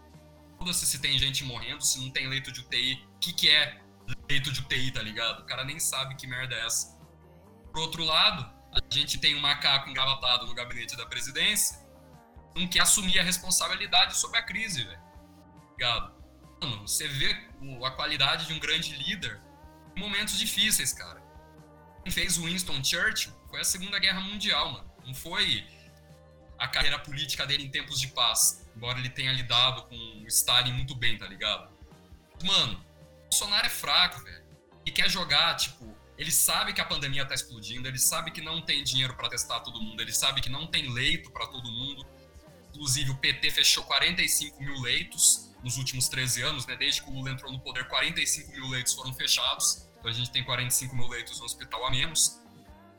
S4: Foda-se se tem gente morrendo, se não tem leito de UTI. O que, que é leito de UTI, tá ligado? O cara nem sabe que merda é essa. Por outro lado, a gente tem um macaco engavatado no gabinete da presidência não quer assumir a responsabilidade sobre a crise, velho ligado? Mano, você vê a qualidade de um grande líder em momentos difíceis, cara. Quem fez Winston Churchill foi a Segunda Guerra Mundial, mano. Não foi a carreira política dele em tempos de paz. Embora ele tenha lidado com o Stalin muito bem, tá ligado? Mano, Bolsonaro é fraco, velho. E quer jogar, tipo, ele sabe que a pandemia tá explodindo, ele sabe que não tem dinheiro para testar todo mundo, ele sabe que não tem leito para todo mundo. Inclusive, o PT fechou 45 mil leitos nos últimos 13 anos, né? Desde que o Lula entrou no poder, 45 mil leitos foram fechados. Então a gente tem 45 mil leitos no hospital a menos.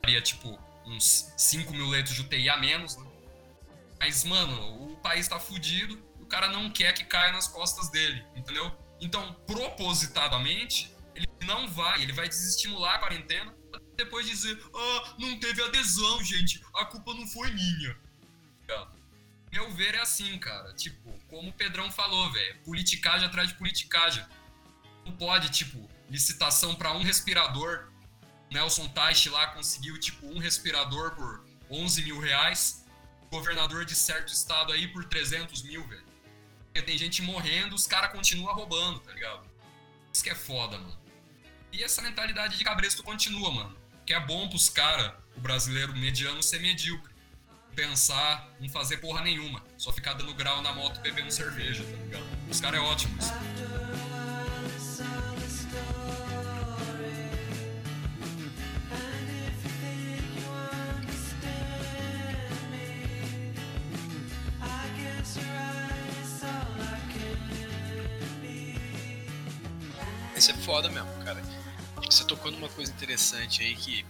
S4: Seria tipo uns 5 mil leitos de UTI a menos, né? Mas, mano, o país tá fudido, o cara não quer que caia nas costas dele, entendeu? Então, propositadamente, ele não vai, ele vai desestimular a quarentena, depois dizer, ah, não teve adesão, gente, a culpa não foi minha. Meu ver é assim, cara. Tipo, como o Pedrão falou, velho. Politicagem atrás de politicagem. Não pode, tipo, licitação para um respirador. Nelson Teich lá conseguiu, tipo, um respirador por 11 mil reais. Governador de certo estado aí por 300 mil, velho. Tem gente morrendo, os caras continuam roubando, tá ligado? Isso que é foda, mano. E essa mentalidade de cabresto continua, mano. Que é bom pros caras, o brasileiro mediano, ser medíocre pensar em fazer porra nenhuma. Só ficar dando grau na moto bebendo cerveja, tá ligado? Os caras é ótimo isso.
S1: Foda mesmo, cara. Você tocou numa coisa interessante aí que.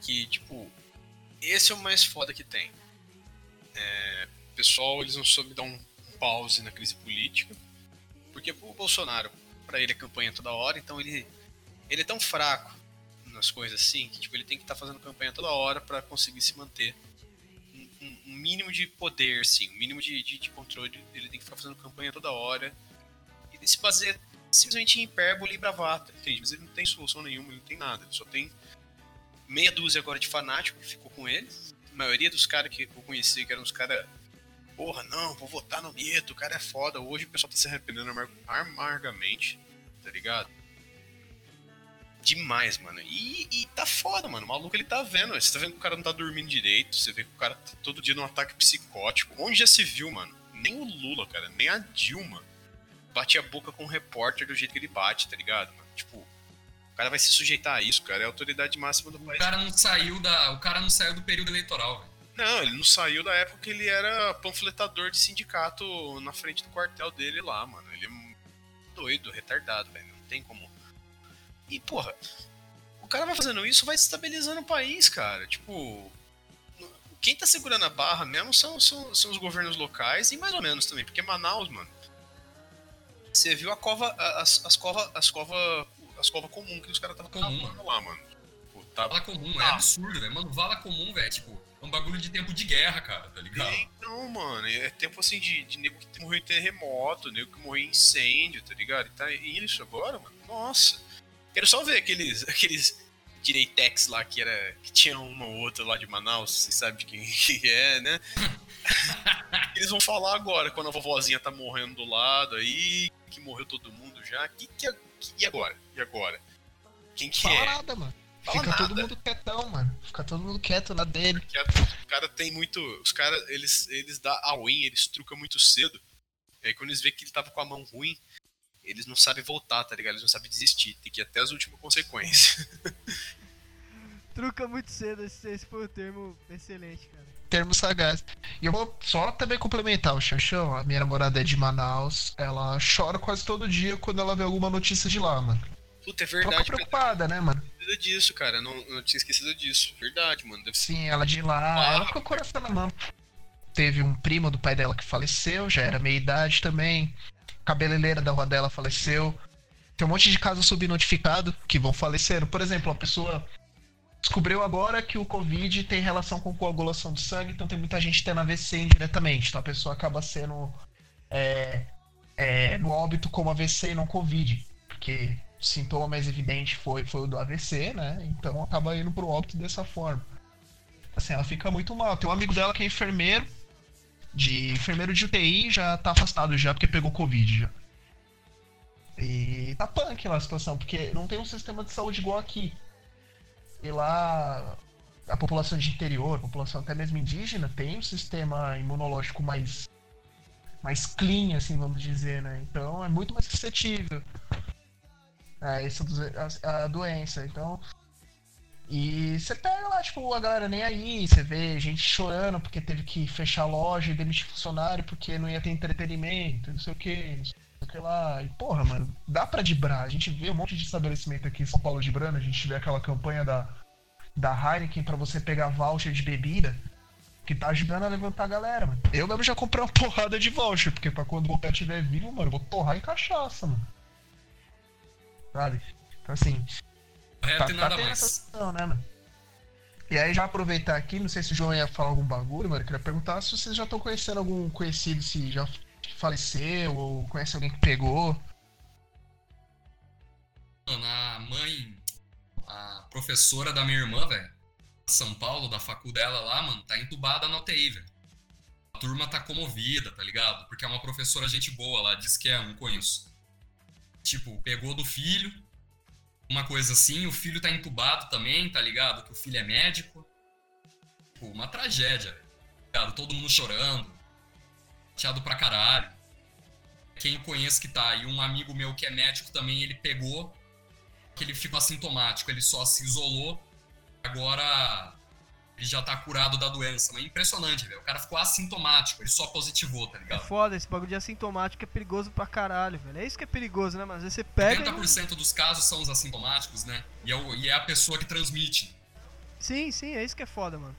S1: Que, tipo, esse é o mais foda que tem. É, o pessoal, eles não soube dar um pause na crise política, porque o Bolsonaro, para ele a campanha toda hora, então ele, ele é tão fraco nas coisas assim, que tipo, ele tem que estar tá fazendo campanha toda hora para conseguir se manter um, um, mínimo de poder, sim, um mínimo de, de, de, controle, ele tem que ficar fazendo campanha toda hora, e se fazer simplesmente hipérbole e bravata, entende? Mas ele não tem solução nenhuma, ele não tem nada, ele só tem meia dúzia agora de fanático que ficou com ele. A maioria dos caras que eu conheci, que eram os caras porra, não, vou votar no Nieto, o cara é foda. Hoje o pessoal tá se arrependendo amar amargamente, tá ligado? Demais, mano. E, e, tá foda, mano. O maluco ele tá vendo. Você tá vendo que o cara não tá dormindo direito. Você vê que o cara tá todo dia num ataque psicótico. Onde já se viu, mano? Nem o Lula, cara, nem a Dilma bate a boca com o repórter do jeito que ele bate, tá ligado? Mano? Tipo, o cara vai se sujeitar a isso, cara. É a autoridade máxima do país.
S4: O cara não saiu da. O cara não saiu do período eleitoral, velho.
S1: Não, ele não saiu da época que ele era panfletador de sindicato na frente do quartel dele lá, mano. Ele é doido, retardado, velho. Não tem como. E, porra, o cara vai fazendo isso, vai estabilizando o país, cara. Tipo, quem tá segurando a barra mesmo são, são, são os governos locais e mais ou menos também, porque Manaus, mano. Você viu a cova, as, as cova, as cova, as cova comum que os caras estavam
S4: cavando
S1: lá, mano.
S4: Tipo, tá... Vala comum, é ah. absurdo, velho. Mano, vala comum, velho, tipo, é um bagulho de tempo de guerra, cara, tá ligado?
S1: Então, mano, é tempo assim de, de nego que morreu em terremoto, nego que morreu em incêndio, tá ligado? E tá isso agora, mano. Nossa. Quero só ver aqueles, aqueles Direitex lá que era. que tinha uma ou outra lá de Manaus, você sabe de quem que é, né? Eles vão falar agora, quando a vovozinha tá morrendo do lado aí, que morreu todo mundo já. Que, que, que, e agora? E agora? Quem que
S2: Fala
S1: é?
S2: nada, mano. Fala Fica nada. todo mundo quietão, mano. Fica todo mundo quieto lá dele.
S1: O cara tem muito. Os caras, eles, eles dão a win, eles trucam muito cedo. E aí quando eles vê que ele tava com a mão ruim, eles não sabem voltar, tá ligado? Eles não sabem desistir. Tem que ir até as últimas consequências.
S3: Truca muito cedo, esse, esse foi o termo excelente, cara.
S2: Termo sagaz. E eu vou só também complementar o Xanxão. A minha namorada é de Manaus. Ela chora quase todo dia quando ela vê alguma notícia de lá, mano.
S1: Puta, é verdade.
S2: Ela fica preocupada, né, mano?
S1: Precisa disso, cara. Não, não tinha esquecido disso. Verdade, mano. Deve
S2: Sim, ela de lá. Ah, ela ficou com o coração na mão. Teve um primo do pai dela que faleceu, já era meia idade também. Cabeleireira da rua dela faleceu. Tem um monte de casos subnotificados que vão falecendo. Por exemplo, a pessoa descobriu agora que o Covid tem relação com coagulação de sangue, então tem muita gente tendo AVC indiretamente. Então a pessoa acaba sendo é, é, no óbito como AVC e não Covid. Porque o sintoma mais evidente foi, foi o do AVC, né? Então acaba indo pro óbito dessa forma. Assim, ela fica muito mal. Tem um amigo dela que é enfermeiro, de enfermeiro de UTI, já tá afastado já porque pegou Covid já. E tá punk lá a situação, porque não tem um sistema de saúde igual aqui. E lá a população de interior, a população até mesmo indígena, tem um sistema imunológico mais mais clean, assim, vamos dizer, né? Então é muito mais suscetível a essa a, a doença. Então, e você pega lá, tipo, a galera nem aí, você vê gente chorando porque teve que fechar a loja e demitir funcionário porque não ia ter entretenimento, não sei o que, não sei o que lá. E porra, mano, dá pra dibrar. A gente vê um monte de estabelecimento aqui em São Paulo de Brana, a gente vê aquela campanha da, da Heineken pra você pegar voucher de bebida, que tá ajudando a levantar a galera, mano. Eu mesmo já comprei uma porrada de voucher, porque pra quando o pé estiver vivo, mano, eu vou torrar em cachaça, mano. Sabe? Então assim.
S4: Tá, nada tá mais. Situação,
S2: né, mano? E aí já aproveitar aqui, não sei se o João ia falar algum bagulho, mano. Eu queria perguntar se vocês já estão conhecendo algum conhecido, se já faleceu ou conhece alguém que pegou.
S4: A mãe, a professora da minha irmã, velho, São Paulo, da facu dela lá, mano, tá entubada na UTI, velho. A turma tá comovida, tá ligado? Porque é uma professora gente boa lá, diz que é, não conheço. Tipo, pegou do filho, uma coisa assim, o filho tá entubado também, tá ligado? Que o filho é médico. Tipo, uma tragédia, tá ligado? Todo mundo chorando, chateado pra caralho. Quem eu conheço que tá, e um amigo meu que é médico também, ele pegou, que ele ficou assintomático, ele só se isolou, agora ele já tá curado da doença. Mas é impressionante, velho. O cara ficou assintomático, ele só positivou, tá ligado?
S3: É foda, esse bagulho de assintomático é perigoso pra caralho, velho. É isso que é perigoso, né? Mas às vezes você pega.
S4: 80% e... dos casos são os assintomáticos, né? E é, o, e é a pessoa que transmite.
S3: Sim, sim, é isso que é foda, mano.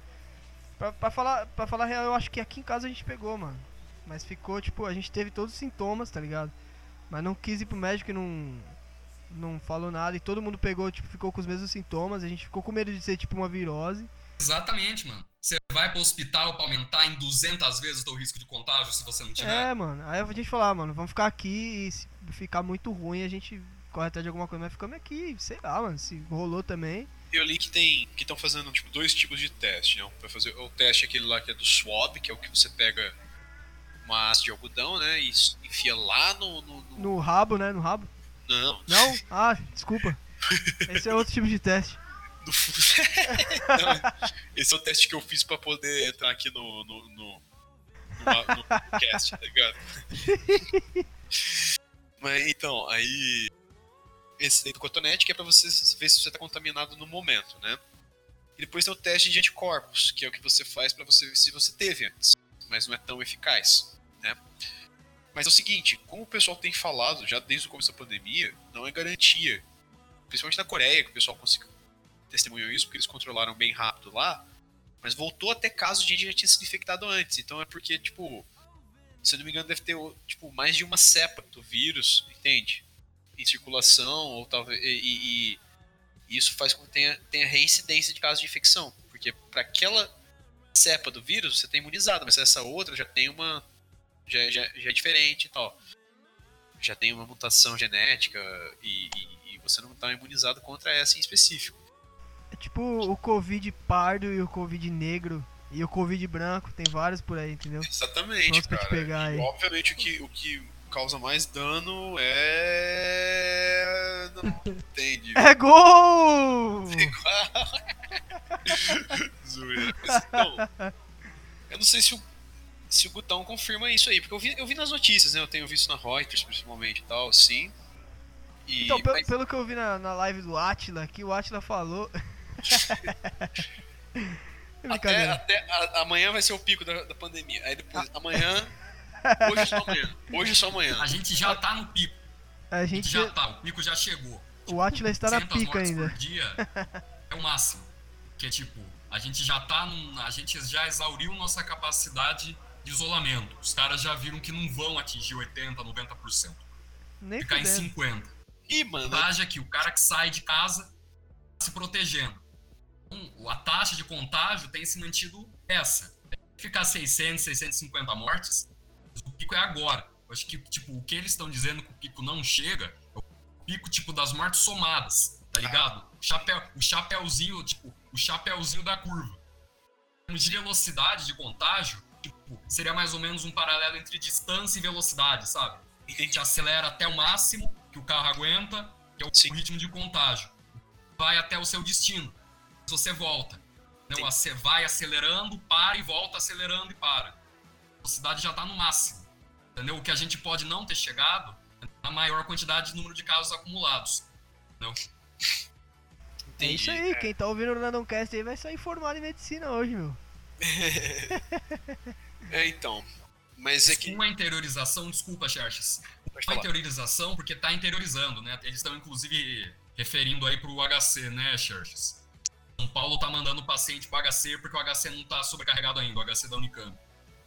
S3: Pra, pra, falar, pra falar real, eu acho que aqui em casa a gente pegou, mano. Mas ficou, tipo, a gente teve todos os sintomas, tá ligado? Mas não quis ir pro médico e não. Não falou nada. E todo mundo pegou, tipo, ficou com os mesmos sintomas. A gente ficou com medo de ser, tipo, uma virose.
S4: Exatamente, mano. Você vai pro hospital pra aumentar em 200 vezes o teu risco de contágio se você não tiver.
S3: É, mano. Aí a gente falou, ah, mano, vamos ficar aqui e se ficar muito ruim a gente corre atrás de alguma coisa, mas ficamos aqui, sei lá, mano, se rolou também.
S1: Eu li que tem que estão fazendo tipo dois tipos de teste, né? Para fazer o teste aquele lá que é do swab, que é o que você pega uma haste de algodão, né? E enfia lá no, no, no...
S3: No rabo, né? No rabo?
S1: Não.
S3: Não? Ah, desculpa. Esse é outro tipo de teste.
S1: Do... Não, esse é o teste que eu fiz pra poder entrar aqui no, no, no, no, no cast, tá ligado? Mas então, aí. Esse daí do cotonete que é pra você ver se você tá contaminado no momento, né? E depois tem o teste de anticorpos, que é o que você faz para você ver se você teve antes, mas não é tão eficaz, né? Mas é o seguinte, como o pessoal tem falado já desde o começo da pandemia, não é garantia. Principalmente na Coreia, que o pessoal conseguiu testemunhou isso porque eles controlaram bem rápido lá, mas voltou até casos de gente já tinha sido infectado antes. Então é porque, tipo, se não me engano, deve ter tipo, mais de uma cepa do vírus, entende? Em circulação, ou talvez. E, e, e isso faz com que tenha, tenha reincidência de casos de infecção. Porque para aquela cepa do vírus você tem imunizado, mas essa outra já tem uma. Já, já, já é diferente e tal. Já tem uma mutação genética e, e, e você não está imunizado contra essa em específico.
S3: É tipo o Covid pardo e o Covid negro e o Covid branco, tem vários por aí, entendeu?
S1: Exatamente, cara. pegar e, obviamente o que, o que causa mais dano é. Não entende.
S3: É gol!
S1: Zoeira. Então, eu não sei se o, se o Gutão confirma isso aí, porque eu vi, eu vi nas notícias, né? Eu tenho visto na Reuters, principalmente e tal, sim.
S3: E, então, pelo, mas... pelo que eu vi na, na live do Atila, que o Atila falou.
S1: até, até a, amanhã vai ser o pico da, da pandemia. Aí depois, amanhã. Hoje só amanhã. Hoje só amanhã.
S4: A gente já tá no pico.
S3: A gente, a gente
S4: já tá, o pico já chegou.
S3: O Atila está na pica ainda.
S4: Por dia é o máximo. Que é tipo, a gente já tá num, A gente já exauriu nossa capacidade de isolamento. Os caras já viram que não vão atingir 80%, 90%. Nem Ficar em 50%.
S1: E, mano.
S4: A que o cara que sai de casa tá se protegendo a taxa de contágio tem se mantido essa. Ficar 600, 650 mortes, o pico é agora. Eu acho que tipo, o que eles estão dizendo que o pico não chega é o pico tipo das mortes somadas, tá ligado? O, chapéu, o chapéuzinho, tipo, o chapéuzinho da curva. De velocidade de contágio, tipo, seria mais ou menos um paralelo entre distância e velocidade, sabe? A gente acelera até o máximo que o carro aguenta, que é o Sim. ritmo de contágio. Vai até o seu destino você volta. Não, você vai acelerando, para e volta acelerando e para. A velocidade já está no máximo. Entendeu? O que a gente pode não ter chegado é na maior quantidade de número de casos acumulados. Entendeu?
S3: É isso aí, quem tá ouvindo o Randomcast aí vai sair formado em medicina hoje, meu.
S1: é, então. Mas é que.
S4: Uma interiorização, desculpa, Xerxes. Uma interiorização, porque tá interiorizando, né? Eles estão, inclusive, referindo aí pro HC, né, Xerxes? São Paulo tá mandando o paciente pro HC porque o HC não tá sobrecarregado ainda, o HC da Unicamp.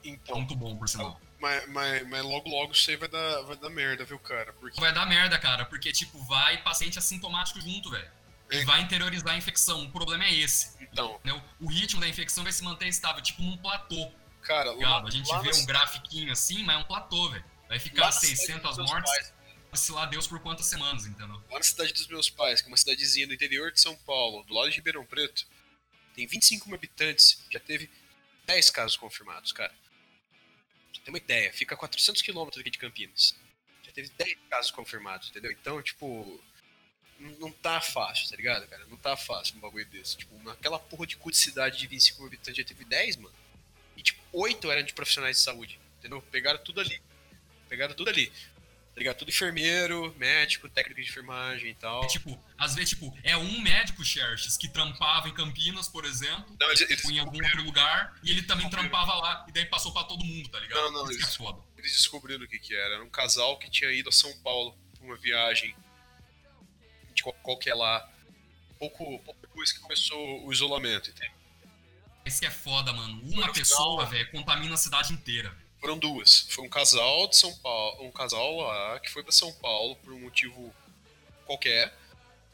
S4: Então, Muito bom, por sinal.
S1: Mas, mas, mas logo, logo isso aí vai dar, vai dar merda, viu, cara? Porque...
S4: Vai dar merda, cara, porque, tipo, vai paciente assintomático junto, velho. E é. vai interiorizar a infecção. O problema é esse.
S1: Então.
S4: Né? O ritmo da infecção vai se manter estável, tipo num platô.
S1: Cara, lá,
S4: A gente vê um grafiquinho assim, mas é um platô, velho. Vai ficar 600 mortes. Pais, se lá Deus por quantas semanas, entendeu?
S1: Lá na cidade dos meus pais, que é uma cidadezinha do interior de São Paulo, do lado de Ribeirão Preto, tem 25 mil habitantes, já teve 10 casos confirmados, cara. Pra tem uma ideia, fica a 400 quilômetros aqui de Campinas. Já teve 10 casos confirmados, entendeu? Então, tipo, não tá fácil, tá ligado, cara? Não tá fácil um bagulho desse. Tipo, naquela porra de cu de cidade de 25 mil habitantes já teve 10, mano. 8 eram de profissionais de saúde, entendeu? Pegaram tudo ali. Pegaram tudo ali. Tá ligado? Tudo enfermeiro, médico, técnico de enfermagem e tal.
S4: É tipo, às vezes, tipo, é um médico, Xerxes, que trampava em Campinas, por exemplo, não, eles, eles em algum outro lugar, e ele também trampava lá, e daí passou pra todo mundo, tá ligado?
S1: Não, não, eles, é eles descobriram o que que era. Era um casal que tinha ido a São Paulo pra uma viagem de qualquer é lá, pouco, pouco depois que começou o isolamento, entende?
S4: Isso que é foda, mano. Uma pessoa, velho, contamina a cidade inteira.
S1: Foram duas. Foi um casal de São Paulo, um casal lá que foi para São Paulo por um motivo qualquer.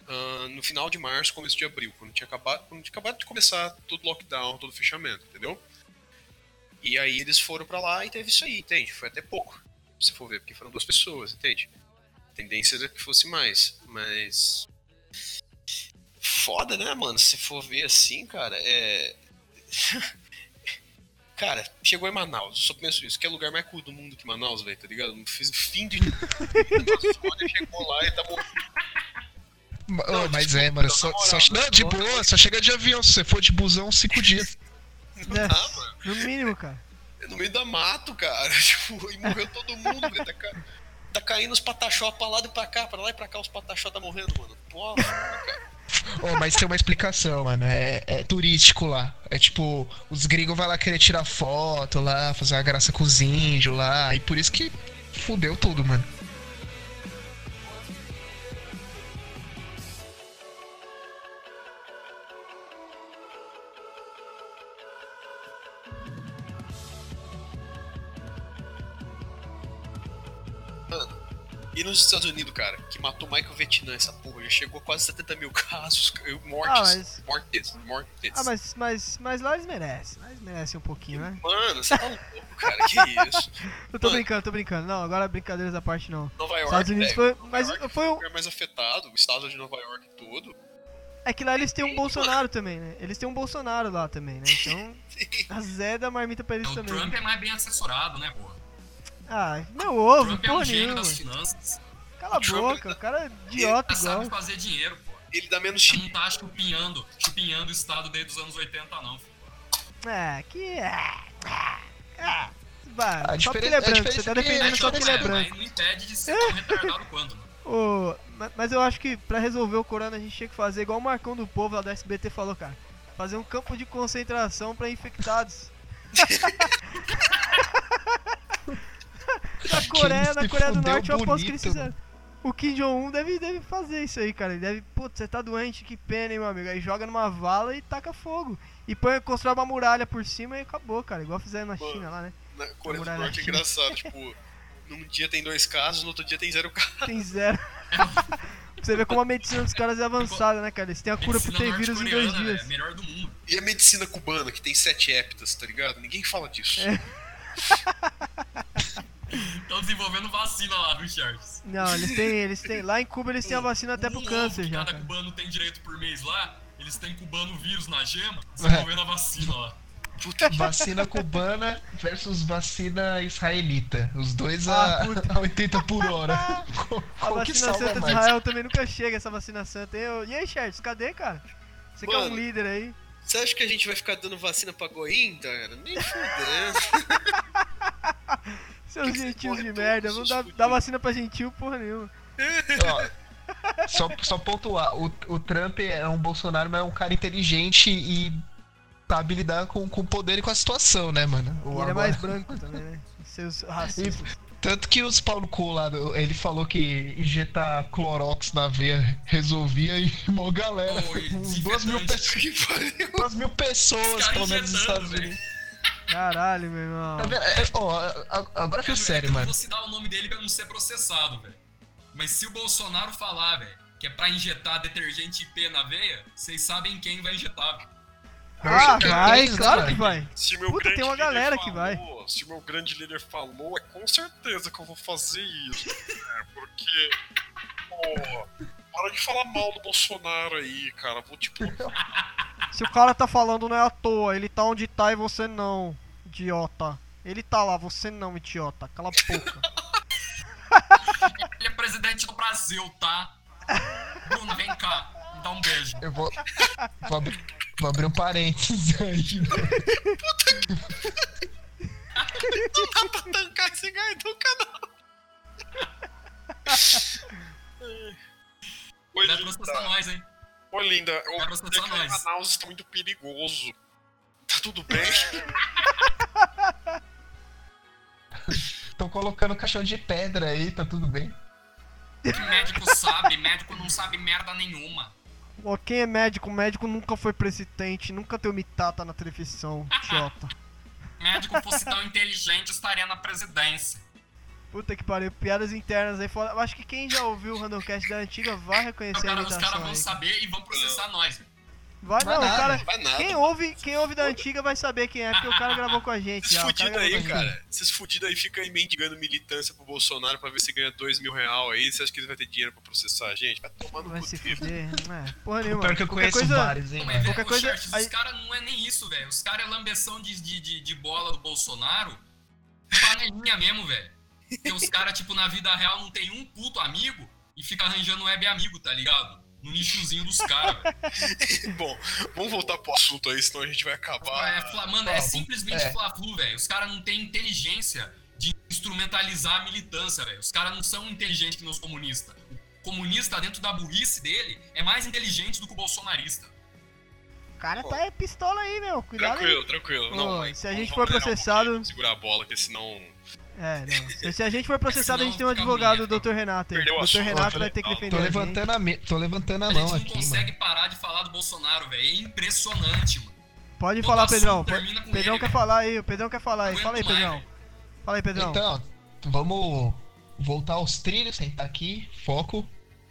S1: Uh, no final de março, começo de abril, quando tinha acabado, quando tinha acabado de começar todo lockdown, todo fechamento, entendeu? E aí eles foram para lá e teve isso aí, entende? Foi até pouco, se for ver, porque foram duas pessoas, entende? A tendência era que fosse mais, mas. Foda, né, mano? Se for ver assim, cara, é. Cara, chegou em Manaus, só penso isso, que é o lugar mais cool do mundo que Manaus, velho, tá ligado? Fiz fim de. chegou lá e tá morrendo.
S2: Oh, mas é, mano, só, só, não, de boa, só chega de avião. Se você for de busão, cinco dias.
S3: Não é, dá, mano. No mínimo, cara.
S1: É no meio da mato, cara. Tipo, e morreu todo mundo, velho. Tá, ca... tá, caindo os pataxó pra lá e pra cá, pra lá e pra cá, os pataxó tá morrendo, mano. Porra, cara.
S2: Oh, mas tem uma explicação, mano. É, é, turístico lá. É tipo, os gringos vão lá querer tirar foto lá, fazer uma graça com os índios lá. E por isso que fudeu tudo, mano.
S1: E nos Estados Unidos, cara, que matou Michael Vietnã, essa porra, já chegou a quase 70 mil casos, mortes, ah, mas... mortes, mortes.
S3: Ah, mas, mas, mas lá eles merecem, lá eles merecem um pouquinho, né?
S1: Mano, você tá louco, cara, que isso?
S3: Eu tô Mano. brincando, tô brincando. Não, agora brincadeiras à parte não.
S1: Nova York,
S3: Estados Unidos foi, mas
S1: York
S3: foi
S1: o mais afetado, o estado de Nova York todo.
S3: É que lá eles têm um Bolsonaro também, né? Eles têm um Bolsonaro lá também, né? Então, a Zé da marmita pra eles
S4: o
S3: também.
S4: O Trump é mais bem assessorado, né, porra?
S3: Ah, meu ovo,
S4: Trump
S3: porra
S4: é um
S3: nenhuma.
S4: das finanças.
S3: Cala a boca, o cara é idiota
S4: ele
S3: igual.
S4: sabe fazer dinheiro, pô.
S1: Ele dá menos
S4: chip. não tá chupinhando, chupinhando o estado desde os anos 80, não.
S3: É, que é. é. Vai, só porque ele é branco, você tá defendendo só porque ele é branco.
S4: Não impede de ser tão retardado quanto, mano.
S3: Oh, mas eu acho que pra resolver o corona a gente tinha que fazer igual o Marcão do Povo lá da SBT falou, cara. Fazer um campo de concentração pra infectados. na Coreia, na Coreia do Norte, eu aposto que eles fizeram. O Kim Jong-un deve, deve fazer isso aí, cara. Ele deve, putz, você tá doente, que pena, hein, meu amigo. Aí joga numa vala e taca fogo. E põe, constrói uma muralha por cima e acabou, cara. Igual fizeram na Mano, China lá, né?
S1: Na Coreia do Norte é engraçado, tipo, num dia tem dois casos, no outro dia tem zero casos.
S3: Tem zero. Você vê como a medicina dos caras é avançada, né, cara? Eles têm a cura por ter vírus em dois dias.
S4: É a melhor do mundo.
S1: E a medicina cubana, que tem sete heptas, tá ligado? Ninguém fala disso. É.
S4: Estão desenvolvendo vacina lá, viu, Charles?
S3: Não, eles têm, eles têm. Lá em Cuba eles têm a vacina até pro câncer já.
S4: Cada cara. cubano tem direito por mês lá, eles têm cubano vírus na gema, desenvolvendo a vacina lá.
S2: Puta, vacina cubana versus vacina israelita. Os dois a, ah, a 80 por hora.
S3: a vacina santa de Israel também nunca chega, essa vacina santa. E aí, Charles, cadê, cara? Você Mano, que é um líder aí.
S1: Você acha que a gente vai ficar dando vacina pra Goinda, cara? Nem fudendo.
S3: Seus gentios de merda, não dá, dá vacina pra gentil porra nenhuma.
S2: Ó, só, só pontuar, o, o Trump é um Bolsonaro, mas é um cara inteligente e sabe lidar com, com o poder e com a situação, né, mano?
S3: O ele agora... é mais branco também, né? Seus racistas.
S2: E, tanto que os Paulo Cu lá, ele falou que injetar Clorox na veia resolvia e mó galera. Oh, duas, mil pessoas, duas mil pessoas, pelo menos nos Estados Unidos.
S3: Caralho, meu irmão.
S2: Tá é, ó, agora foi sério, mano. Eu
S4: vou citar o nome dele pra não ser processado, velho. Mas se o Bolsonaro falar, velho, que é pra injetar detergente IP na veia, vocês sabem quem vai injetar.
S3: Ah, vai, claro que vai. Se meu Puta, tem uma galera falou, que vai.
S1: Se o meu grande líder falou, é com certeza que eu vou fazer isso. é, porque. Pô, para de falar mal do Bolsonaro aí, cara. Vou tipo.
S3: Se o cara tá falando não é à toa, ele tá onde tá e você não, idiota. Ele tá lá, você não, idiota. Cala a boca.
S4: ele é presidente do Brasil, tá? Bruno, vem cá. Me dá um beijo.
S2: Eu vou. Vou abrir, vou abrir um parênteses aí.
S1: não dá pra tancar esse Gaiduca, não.
S4: Oi, Vai processar nós, hein?
S1: Ô, linda, o Manaus está muito perigoso. Tá tudo bem?
S2: Tô colocando caixão de pedra aí, tá tudo bem.
S4: médico sabe, médico não sabe merda nenhuma.
S3: Ó, quem é médico? Médico nunca foi presidente, nunca teve mitata na televisão, idiota.
S4: médico fosse tão inteligente estaria na presidência.
S3: Puta que pariu, piadas internas aí fora. Eu acho que quem já ouviu o Randomcast da antiga vai reconhecer
S4: cara,
S3: a imitação
S4: Os caras vão aí. saber e vão processar nós.
S3: Vai não, nada, cara. Vai nada. Quem ouve, quem ouve da antiga vai saber quem é, porque o cara gravou com a gente.
S1: Esses fudidos aí, cara. Esses fudidos aí ficam aí mendigando militância pro Bolsonaro pra ver se ganha dois mil real aí. Você acha que ele vai ter dinheiro pra processar a gente? Vai tomar no
S3: Vai se fuder. É, porra nenhuma.
S2: Pior que eu conheço coisa... vários, hein,
S4: mano. Qualquer coisa. Aí... Os caras não é nem isso, velho. Os caras é lambeção de, de, de, de bola do Bolsonaro. Panelinha mesmo, velho. Porque os caras, tipo, na vida real não tem um puto amigo e fica arranjando web amigo, tá ligado? no nichozinho dos caras,
S1: Bom, vamos voltar pro assunto aí, senão a gente vai acabar.
S4: É, fla, mano, é simplesmente é. Fla-Flu, velho. Os caras não têm inteligência de instrumentalizar a militância, velho. Os caras não são inteligentes que os comunistas. O comunista, dentro da burrice dele, é mais inteligente do que o bolsonarista.
S3: O cara tá é pistola aí, meu. Cuidado
S1: tranquilo,
S3: aí.
S1: tranquilo. não,
S3: se a gente for processado.
S1: Um segurar a bola, que senão
S3: é, não. Se a gente for processado, a gente tem um advogado, o Dr. Renato. O Dr. Renato vai ter que defender.
S2: Tô levantando a, me... tô levantando a, a mão aqui. A
S4: gente não consegue
S2: mano.
S4: parar de falar do Bolsonaro, velho. É impressionante, mano.
S3: Pode falar, Pedrão. Pedrão ele, quer falar aí, o Pedrão quer falar aí. Fala aí, Pedrão. Fala aí, Pedrão.
S2: Então, vamos voltar aos trilhos, sentar aqui, foco.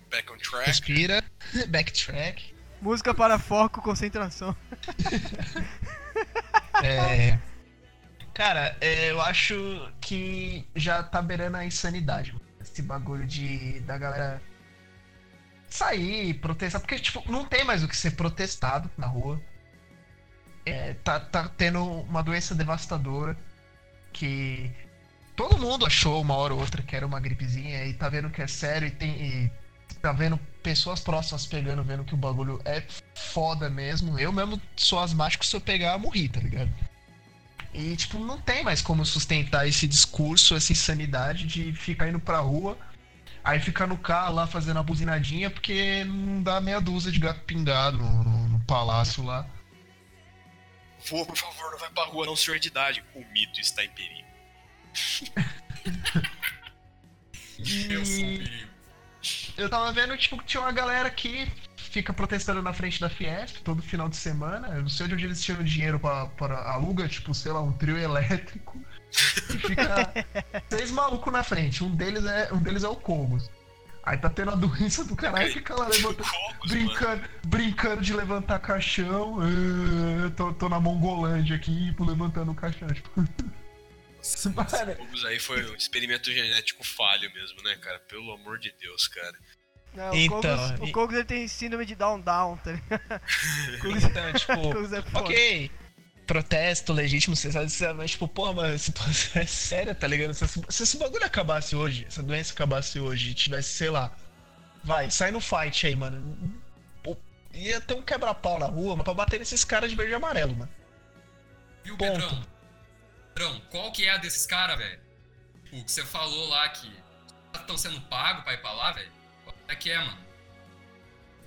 S1: Back on track.
S2: Respira. Backtrack.
S3: Música para foco, concentração.
S2: é. Cara, é, eu acho que já tá beirando a insanidade. Esse bagulho de da galera sair, protestar, porque tipo, não tem mais o que ser protestado na rua. É, tá, tá tendo uma doença devastadora que todo mundo achou uma hora ou outra que era uma gripezinha e tá vendo que é sério e tem e tá vendo pessoas próximas pegando, vendo que o bagulho é foda mesmo. Eu mesmo sou asmático, se eu pegar, morri, tá ligado? E, tipo, não tem mais como sustentar esse discurso, essa insanidade de ficar indo pra rua, aí ficar no carro lá fazendo a buzinadinha, porque não dá meia dúzia de gato pingado no, no, no palácio lá.
S1: Vô, por favor, não vai pra rua não, senhor de idade. O mito está em perigo.
S4: Eu sou um perigo.
S2: Eu tava vendo, tipo, que tinha uma galera que fica protestando na frente da Fiesp todo final de semana. Eu não sei de onde eles tiram dinheiro pra, pra aluga, tipo, sei lá, um trio elétrico. E fica seis malucos na frente. Um deles é, um deles é o Cogos. Aí tá tendo a doença do caralho e fica lá levantando, brincando, brincando de levantar caixão. Uh, tô, tô na Mongolândia aqui, levantando o caixão. Tipo.
S1: Nossa, aí foi um experimento genético falho mesmo, né, cara? Pelo amor de Deus, cara.
S3: Não, então, o Kogos, e... ele tem síndrome de down down, tá ligado?
S2: então, tipo, é ok, protesto legítimo, você sabe, mas tipo, pô, mano, a situação é séria, tá ligado? Se, se esse bagulho acabasse hoje, essa doença acabasse hoje e tivesse, sei lá, vai, sai no fight aí, mano. Pô, ia ter um quebra-pau na rua, mas pra bater nesses caras de verde e amarelo, mano.
S4: Viu, Ponto. Pedrão? Pedrão, qual que é a desses caras, velho? O que você falou lá que estão sendo pagos pra ir pra lá, velho? É que é, mano?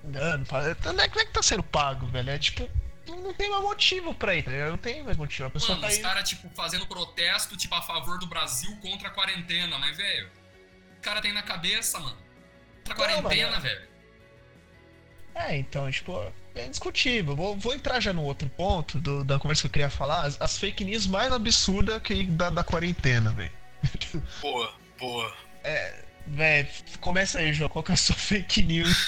S4: Não,
S2: não, não é que tá sendo pago, velho. É tipo, não tem mais motivo pra ir, Não tem mais motivo. A pessoa
S4: Mano,
S2: tá
S4: os caras, tipo, fazendo protesto, tipo, a favor do Brasil contra a quarentena, mas, velho, o cara tem na cabeça, mano. Contra a quarentena, mano. velho.
S2: É, então, tipo, é indiscutível. Vou, vou entrar já no outro ponto do, da conversa que eu queria falar. As, as fake news mais absurdas que da, da quarentena, velho.
S1: Boa, boa.
S2: É, Véi, começa aí, João. Qual que é a sua fake news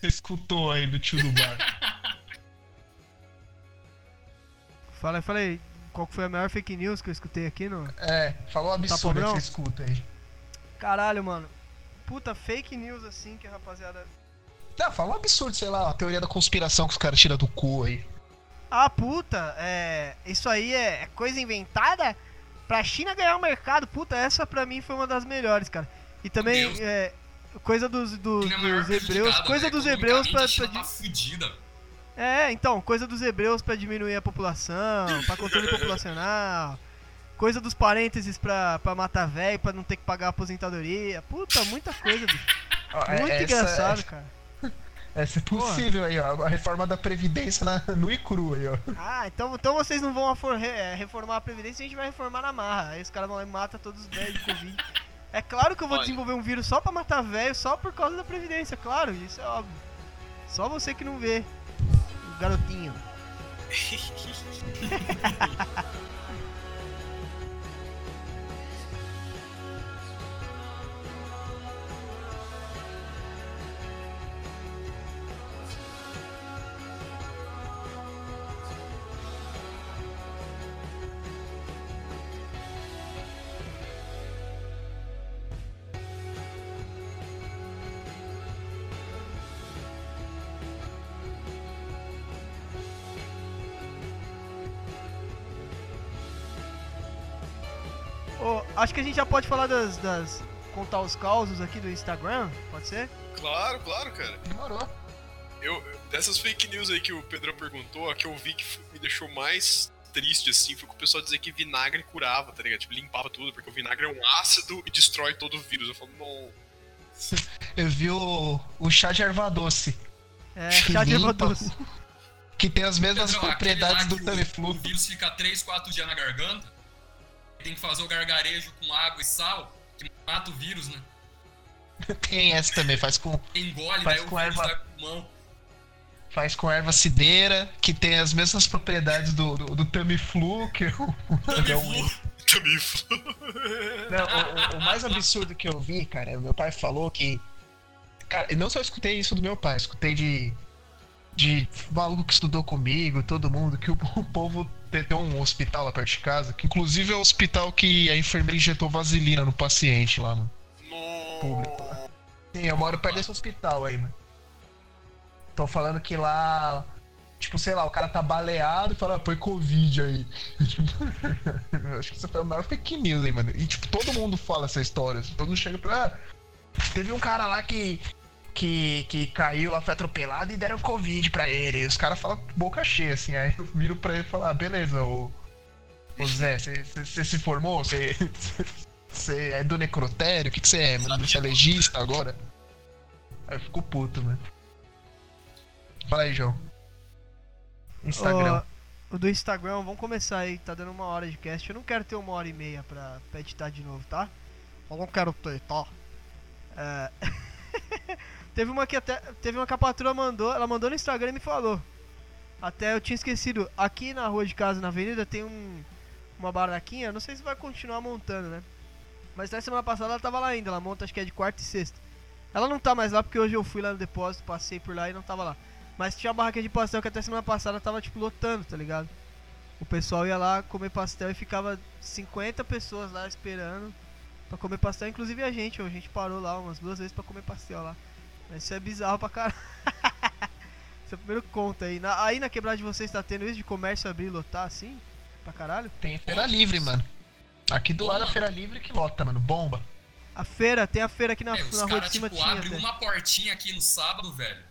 S2: você escutou aí do tio do bar?
S3: Fala aí, fala aí. Qual foi a maior fake news que eu escutei aqui no.
S2: É, falou um absurdo que você escuta aí.
S3: Caralho, mano. Puta, fake news assim que a rapaziada.
S2: Não, fala um absurdo, sei lá, a teoria da conspiração que os caras tiram do cu aí.
S3: Ah, puta, é. Isso aí é, é coisa inventada pra China ganhar o mercado. Puta, essa pra mim foi uma das melhores, cara. E também é, coisa dos, dos, dos hebreus, coisa né? dos hebreus pra, pra
S4: tá fudida.
S3: É, então, coisa dos hebreus para diminuir a população, para controle populacional. Coisa dos parênteses pra, pra matar velho, pra não ter que pagar a aposentadoria. Puta, muita coisa, bicho. Muito essa, engraçado, cara.
S2: Essa é possível aí, ó. A reforma da Previdência na, no e cru aí, ó.
S3: Ah, então, então vocês não vão é, reformar a Previdência, a gente vai reformar na marra. Aí os caras vão lá e matam todos os velhos de Covid. É claro que eu vou Olha. desenvolver um vírus só pra matar velho, só por causa da Previdência, claro, isso é óbvio. Só você que não vê. O garotinho. Oh, acho que a gente já pode falar das, das. contar os causos aqui do Instagram, pode ser?
S1: Claro, claro, cara.
S3: Demorou.
S1: Eu, dessas fake news aí que o Pedro perguntou, a que eu vi que me deixou mais triste, assim, foi que o pessoal dizer que vinagre curava, tá ligado? Tipo, limpava tudo, porque o vinagre é um ácido e destrói todo o vírus. Eu falo, não.
S2: Eu vi o, o chá de erva doce.
S3: É, chá de erva doce.
S2: Que tem as mesmas Pedro, propriedades do Tamiflu.
S4: O vírus fica 3, 4 dias na garganta. Tem que fazer o gargarejo com água e sal, que mata o vírus, né?
S2: Tem essa também, faz com.
S4: Engole,
S2: faz
S4: daí
S2: com
S4: o vírus
S2: erva...
S4: pulmão
S2: faz com erva cideira, que tem as mesmas propriedades do, do, do Tamiflu, que é o.
S4: Tamiflu.
S1: Tamiflu.
S2: Não, o, o, mais absurdo que eu vi, cara, meu pai falou que. Cara, eu não só escutei isso do meu pai, escutei de. De maluco que estudou comigo, todo mundo, que o, o povo tem, tem um hospital lá perto de casa, que inclusive é o hospital que a enfermeira injetou vaselina no paciente lá no público. Sim, eu moro perto desse hospital aí, mano. Estão falando que lá. Tipo, sei lá, o cara tá baleado e fala, ah, foi Covid aí. acho que isso foi a maior fake news aí, mano. E, tipo, todo mundo fala essa história. Todo mundo chega pra. Ah, teve um cara lá que. Que, que caiu lá, foi atropelado e deram Covid pra ele. E os caras falam boca cheia, assim. Aí eu viro pra ele e falo, ah, beleza, ô. Ô Zé, você se formou? Você é do necrotério? O que você é? Você é legista agora? Aí eu fico puto, mano. Fala aí, João. Instagram.
S3: O, o do Instagram, vamos começar aí, tá dando uma hora de cast. Eu não quero ter uma hora e meia pra, pra editar de novo, tá? Eu não quero ter, tá? É... teve uma que até. Teve uma que a patroa mandou, ela mandou no Instagram e me falou. Até eu tinha esquecido. Aqui na rua de casa, na avenida, tem um, uma barraquinha. Não sei se vai continuar montando, né? Mas na semana passada ela tava lá ainda. Ela monta acho que é de quarta e sexta. Ela não tá mais lá porque hoje eu fui lá no depósito, passei por lá e não tava lá. Mas tinha uma barraquinha de pastel que até semana passada tava tipo lotando, tá ligado? O pessoal ia lá comer pastel e ficava 50 pessoas lá esperando pra comer pastel, inclusive a gente, a gente parou lá umas duas vezes pra comer pastel lá. Mas isso é bizarro pra caralho. Esse é o primeiro conto aí. Na, aí na quebrada de vocês tá tendo isso de comércio abrir e lotar assim? Pra caralho?
S2: Tem feira livre, mano. Aqui do lado da feira livre que lota, mano. Bomba.
S3: A feira, tem a feira aqui na, é, na rua de cima
S4: tipo,
S3: tinha.
S4: abre uma portinha aqui no sábado, velho.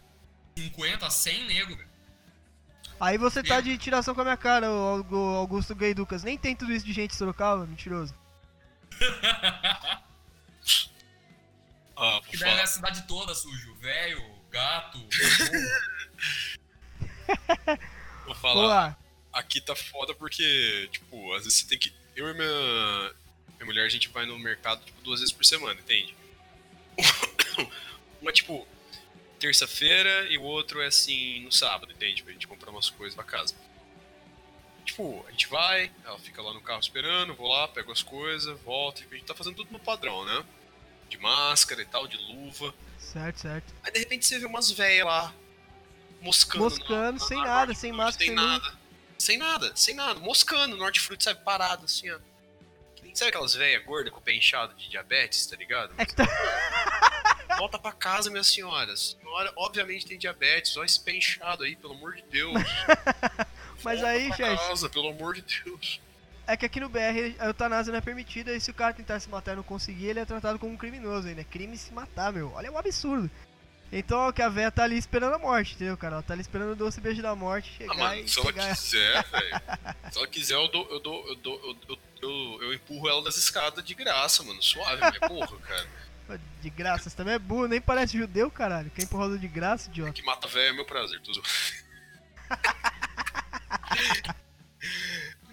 S4: 50, 100 nego, velho.
S3: Aí você tá de tiração com a minha cara, o Augusto Gay Ducas. Nem tem tudo isso de gente de Sorocaba, mentiroso.
S4: ah, que daí é a cidade toda, sujo. Velho, gato,
S1: Vou falar. Olá. Aqui tá foda porque, tipo, às vezes você tem que. Eu e minha, minha mulher, a gente vai no mercado, tipo, duas vezes por semana, entende? Uma, tipo, terça-feira e o outro é assim no sábado, entende? Pra gente comprar umas coisas pra casa. Tipo, a gente vai, ela fica lá no carro esperando, vou lá, pego as coisas, volto, e a gente tá fazendo tudo no padrão, né? De máscara e tal, de luva.
S3: Certo, certo.
S1: Aí de repente você vê umas velhas lá, moscando.
S3: Moscando, na, sem na nada, sem máscara, sem,
S1: nada. Sem nada, sem nada, moscando, no hortifruti, sabe, parado assim, ó. Sabe aquelas velhas gordas com o pé inchado de diabetes, tá ligado?
S3: É que tá...
S1: Volta pra casa, minha senhora. A senhora, obviamente, tem diabetes. Olha esse pé inchado aí, pelo amor de Deus.
S3: Mas Volta aí,
S1: gente. casa, pelo amor de Deus.
S3: É que aqui no BR a eutanásia não é permitida e se o cara tentar se matar e não conseguir, ele é tratado como um criminoso ainda. É crime se matar, meu. Olha, é um absurdo. Então que a véia tá ali esperando a morte, entendeu, cara? Ela tá ali esperando o doce beijo da morte chegar ah, mano,
S1: se
S3: ela
S1: quiser, velho. se ela quiser, eu dou, eu dou, eu dou, eu, eu, eu, empurro ela das escadas de graça, mano. Suave, é burro, cara.
S3: De graça, você também é burro, nem parece judeu, caralho. Quem empurrou de graça, idiota.
S1: Que mata velho é meu prazer, tudo.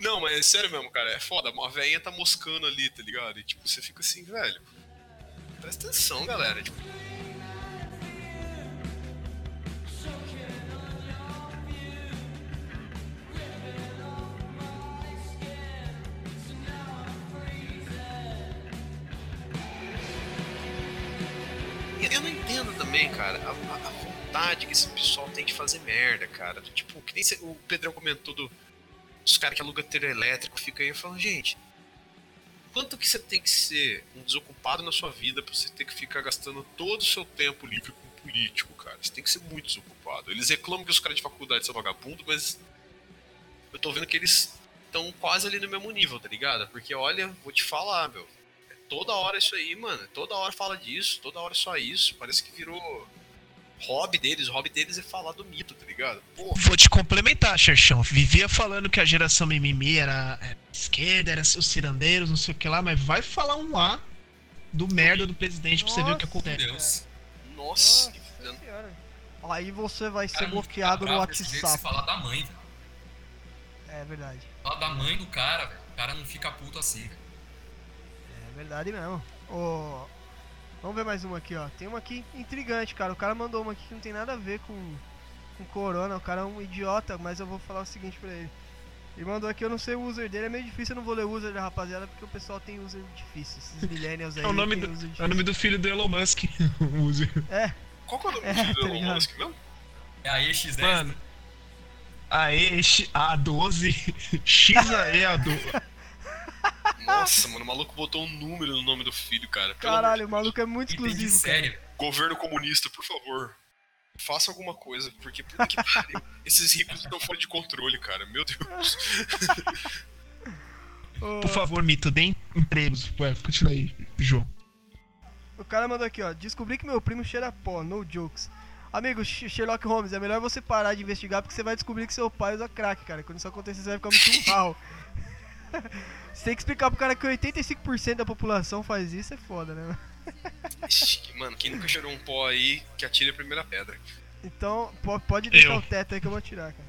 S1: Não, mas é sério mesmo, cara. É foda. Uma velhinha tá moscando ali, tá ligado? E tipo, você fica assim, velho. Presta atenção, galera. Tipo. eu não entendo também, cara, a, a, vontade que esse pessoal tem de fazer merda, cara. Tipo, que nem o Pedrão comentou do, dos caras que alugam tiro elétrico, fica aí falando, gente, quanto que você tem que ser um desocupado na sua vida pra você ter que ficar gastando todo o seu tempo livre com político, cara? Você tem que ser muito desocupado. Eles reclamam que os caras de faculdade são vagabundo, mas eu tô vendo que eles estão quase ali no mesmo nível, tá ligado? Porque olha, vou te falar, meu. É toda hora isso aí, mano. Toda hora fala disso, toda hora só isso. Parece que virou hobby deles. O hobby deles é falar do mito, tá ligado?
S2: Porra. Vou te complementar, Xerxão. Vivia falando que a geração mimimi era, era esquerda, era os cirandeiros, não sei o que lá, mas vai falar um A do merda do presidente Nossa, pra você ver o que acontece.
S1: Deus. Nossa, Nossa
S3: Aí você vai ser bloqueado no WhatsApp. Você
S4: fala da mãe, velho.
S3: É verdade.
S4: Fala da mãe do cara, velho. O cara não fica puto assim, velho.
S3: É verdade mesmo. Oh, vamos ver mais uma aqui, ó. Tem uma aqui intrigante, cara. O cara mandou uma aqui que não tem nada a ver com, com corona. O cara é um idiota, mas eu vou falar o seguinte pra ele. Ele mandou aqui, eu não sei o user dele, é meio difícil, eu não vou ler o user da rapaziada, porque o pessoal tem user difícil, esses millennials aí.
S2: É o nome, do, é o nome do filho do Elon Musk, o user.
S3: É,
S1: qual que é o nome é, do tá Elon Musk mesmo?
S4: É a EX10.
S2: Mano, a EX A12 XAE-A12.
S1: Nossa, mano, o maluco botou um número no nome do filho, cara.
S3: Caralho, o maluco é muito exclusivo, sério.
S1: Governo comunista, por favor. Faça alguma coisa, porque puta que pariu. Esses ricos estão fora de controle, cara. Meu Deus.
S2: Por favor, Mito, dê empregos. Ué, continua aí, João.
S3: O cara mandou aqui, ó. Descobri que meu primo cheira pó, no jokes. Amigo, Sherlock Holmes, é melhor você parar de investigar porque você vai descobrir que seu pai usa crack, cara. Quando isso acontecer, você vai ficar muito mal. Você tem que explicar pro cara que 85% da população faz isso, é foda, né?
S1: Mano, quem nunca cheirou um pó aí, que atire a primeira pedra.
S3: Então, pode deixar eu. o teto aí que eu vou atirar, cara.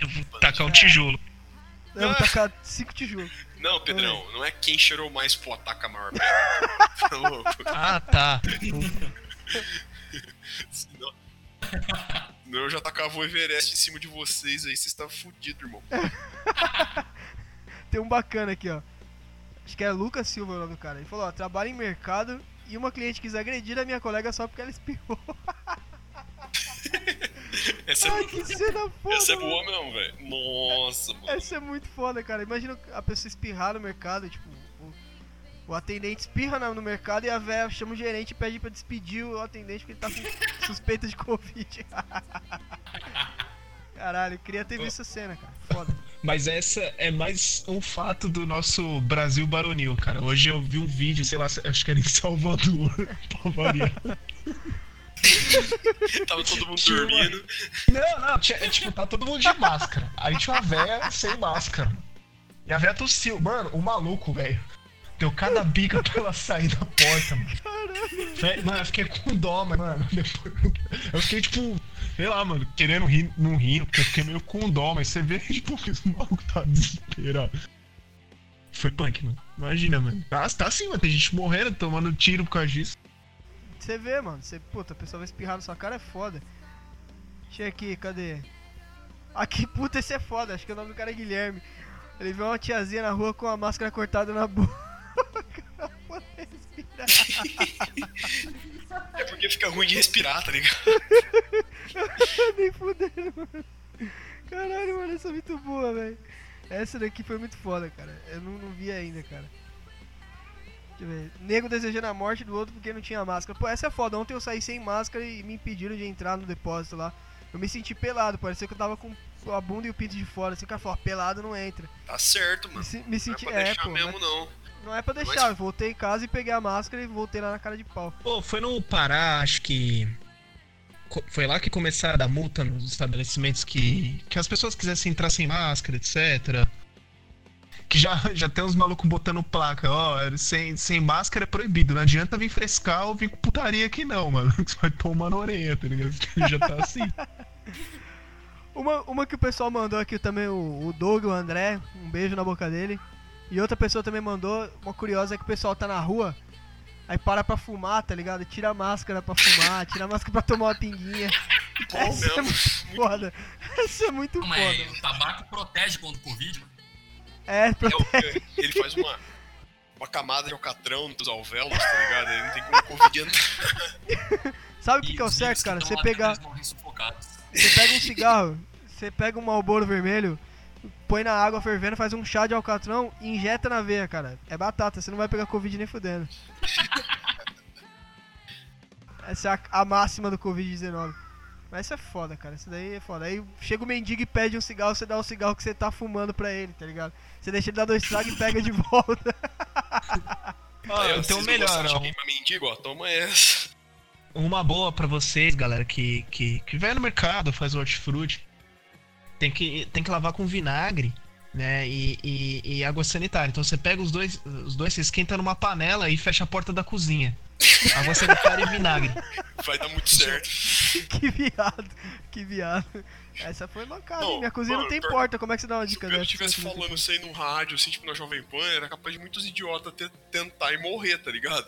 S2: Eu vou tacar um tijolo.
S3: Eu vou tacar cinco tijolos.
S1: Não, Pedrão, não é quem cheirou mais pó taca a maior pedra. tá louco?
S2: Ah, tá.
S1: Senão... eu já tacava o Everest em cima de vocês aí, vocês estavam fodidos, irmão.
S3: Tem um bacana aqui, ó. Acho que é Lucas Silva o nome do cara. Ele falou, ó, trabalho em mercado e uma cliente quis agredir a minha colega só porque ela espirrou.
S1: Essa Ai, é... que cena foda. Essa é boa mesmo, velho. Nossa, mano.
S3: Essa é muito foda, cara. Imagina a pessoa espirrar no mercado, tipo, o, o atendente espirra no mercado e a véia chama o gerente e pede pra despedir o atendente porque ele tá com suspeita de Covid. Caralho, queria ter visto essa cena, cara. Foda.
S2: Mas essa é mais um fato do nosso Brasil baronil, cara. Hoje eu vi um vídeo, sei lá, acho que era em Salvador.
S1: Tava todo mundo dormindo.
S2: Não, não, tinha, é, tipo, tá todo mundo de máscara. Aí tinha uma véia sem máscara. E a véia tossiu. Mano, o maluco, velho. Deu cada bica pra ela sair da porta, mano. Caramba. Mano, eu fiquei com dó, mano. Depois, eu fiquei, tipo, sei lá, mano, querendo rir, não rir, porque eu fiquei meio com dó, mas você vê, tipo, que esse maluco tá desesperado. Foi punk, mano. Imagina, mano. Tá, tá assim, mano. Tem gente morrendo, tomando tiro por causa disso.
S3: Você vê, mano. Você, puta, a pessoa vai espirrar na sua cara, é foda. Deixa aqui, cadê? Aqui, puta, esse é foda. Acho que o nome do cara é Guilherme. Ele viu uma tiazinha na rua com a máscara cortada na boca.
S1: é porque fica ruim de respirar, tá ligado?
S3: Nem fudendo, mano. Caralho, mano, essa é muito boa, velho. Essa daqui foi muito foda, cara. Eu não, não vi ainda, cara. Deixa eu ver. Nego desejando a morte do outro porque não tinha máscara. Pô, essa é foda. Ontem eu saí sem máscara e me impediram de entrar no depósito lá. Eu me senti pelado, parecia que eu tava com a bunda e o pinto de fora. Assim, o cara falou, pelado não entra.
S1: Tá certo, mano.
S3: Me, me senti.
S1: Não é,
S3: é pô,
S1: mesmo, não.
S3: Não é pra deixar, Mas... eu voltei em casa e peguei a máscara e voltei lá na cara de pau.
S2: Pô, foi no Pará, acho que. Foi lá que começaram a dar multa nos estabelecimentos que, que as pessoas quisessem entrar sem máscara, etc que já, já tem uns malucos botando placa, ó, sem, sem máscara é proibido, não adianta vir frescar ou vir com putaria aqui não, mano. Você vai tomar na orelha, tá ligado? Já tá assim.
S3: Uma, uma que o pessoal mandou aqui também, o, o Doug, o André, um beijo na boca dele. E outra pessoa também mandou, uma curiosa é que o pessoal tá na rua, aí para pra fumar, tá ligado? Tira a máscara pra fumar, tira a máscara pra tomar uma pinguinha. Essa é muito foda. Essa é muito Mas foda.
S4: O tabaco protege contra o Covid,
S3: é, é protege.
S1: ele faz uma, uma camada de alcatrão dos alvéolos, tá ligado? Ele não tem como Covid entrar.
S3: Sabe o que, que é o certo, cara? Você pegar. Você pega um cigarro, você pega um malboro vermelho, põe na água fervendo, faz um chá de alcatrão e injeta na veia, cara. É batata, você não vai pegar Covid nem fudendo. Essa é a, a máxima do Covid-19. Mas isso é foda, cara. Isso daí é foda. Aí chega o mendigo e pede um cigarro, você dá o cigarro que você tá fumando pra ele, tá ligado? Você deixa ele dar dois tragos e pega de volta.
S2: ah, eu tenho melhor, ó.
S1: mendigo, ó, toma essa.
S2: Uma boa pra vocês, galera, que, que, que vai no mercado, faz hortifruti. Tem que, tem que lavar com vinagre né? E, e, e, água sanitária. Então você pega os dois, os dois, você esquenta numa panela e fecha a porta da cozinha. Água sanitária e vinagre.
S1: Vai dar muito certo.
S3: que viado, que viado. Essa foi mancada, Minha cozinha mano, não tem per... porta, como é que você dá uma dica
S1: dessa? Se eu estivesse falando isso aí no rádio, assim, tipo na Jovem Pan, era capaz de muitos idiotas ter, tentar e morrer, tá ligado?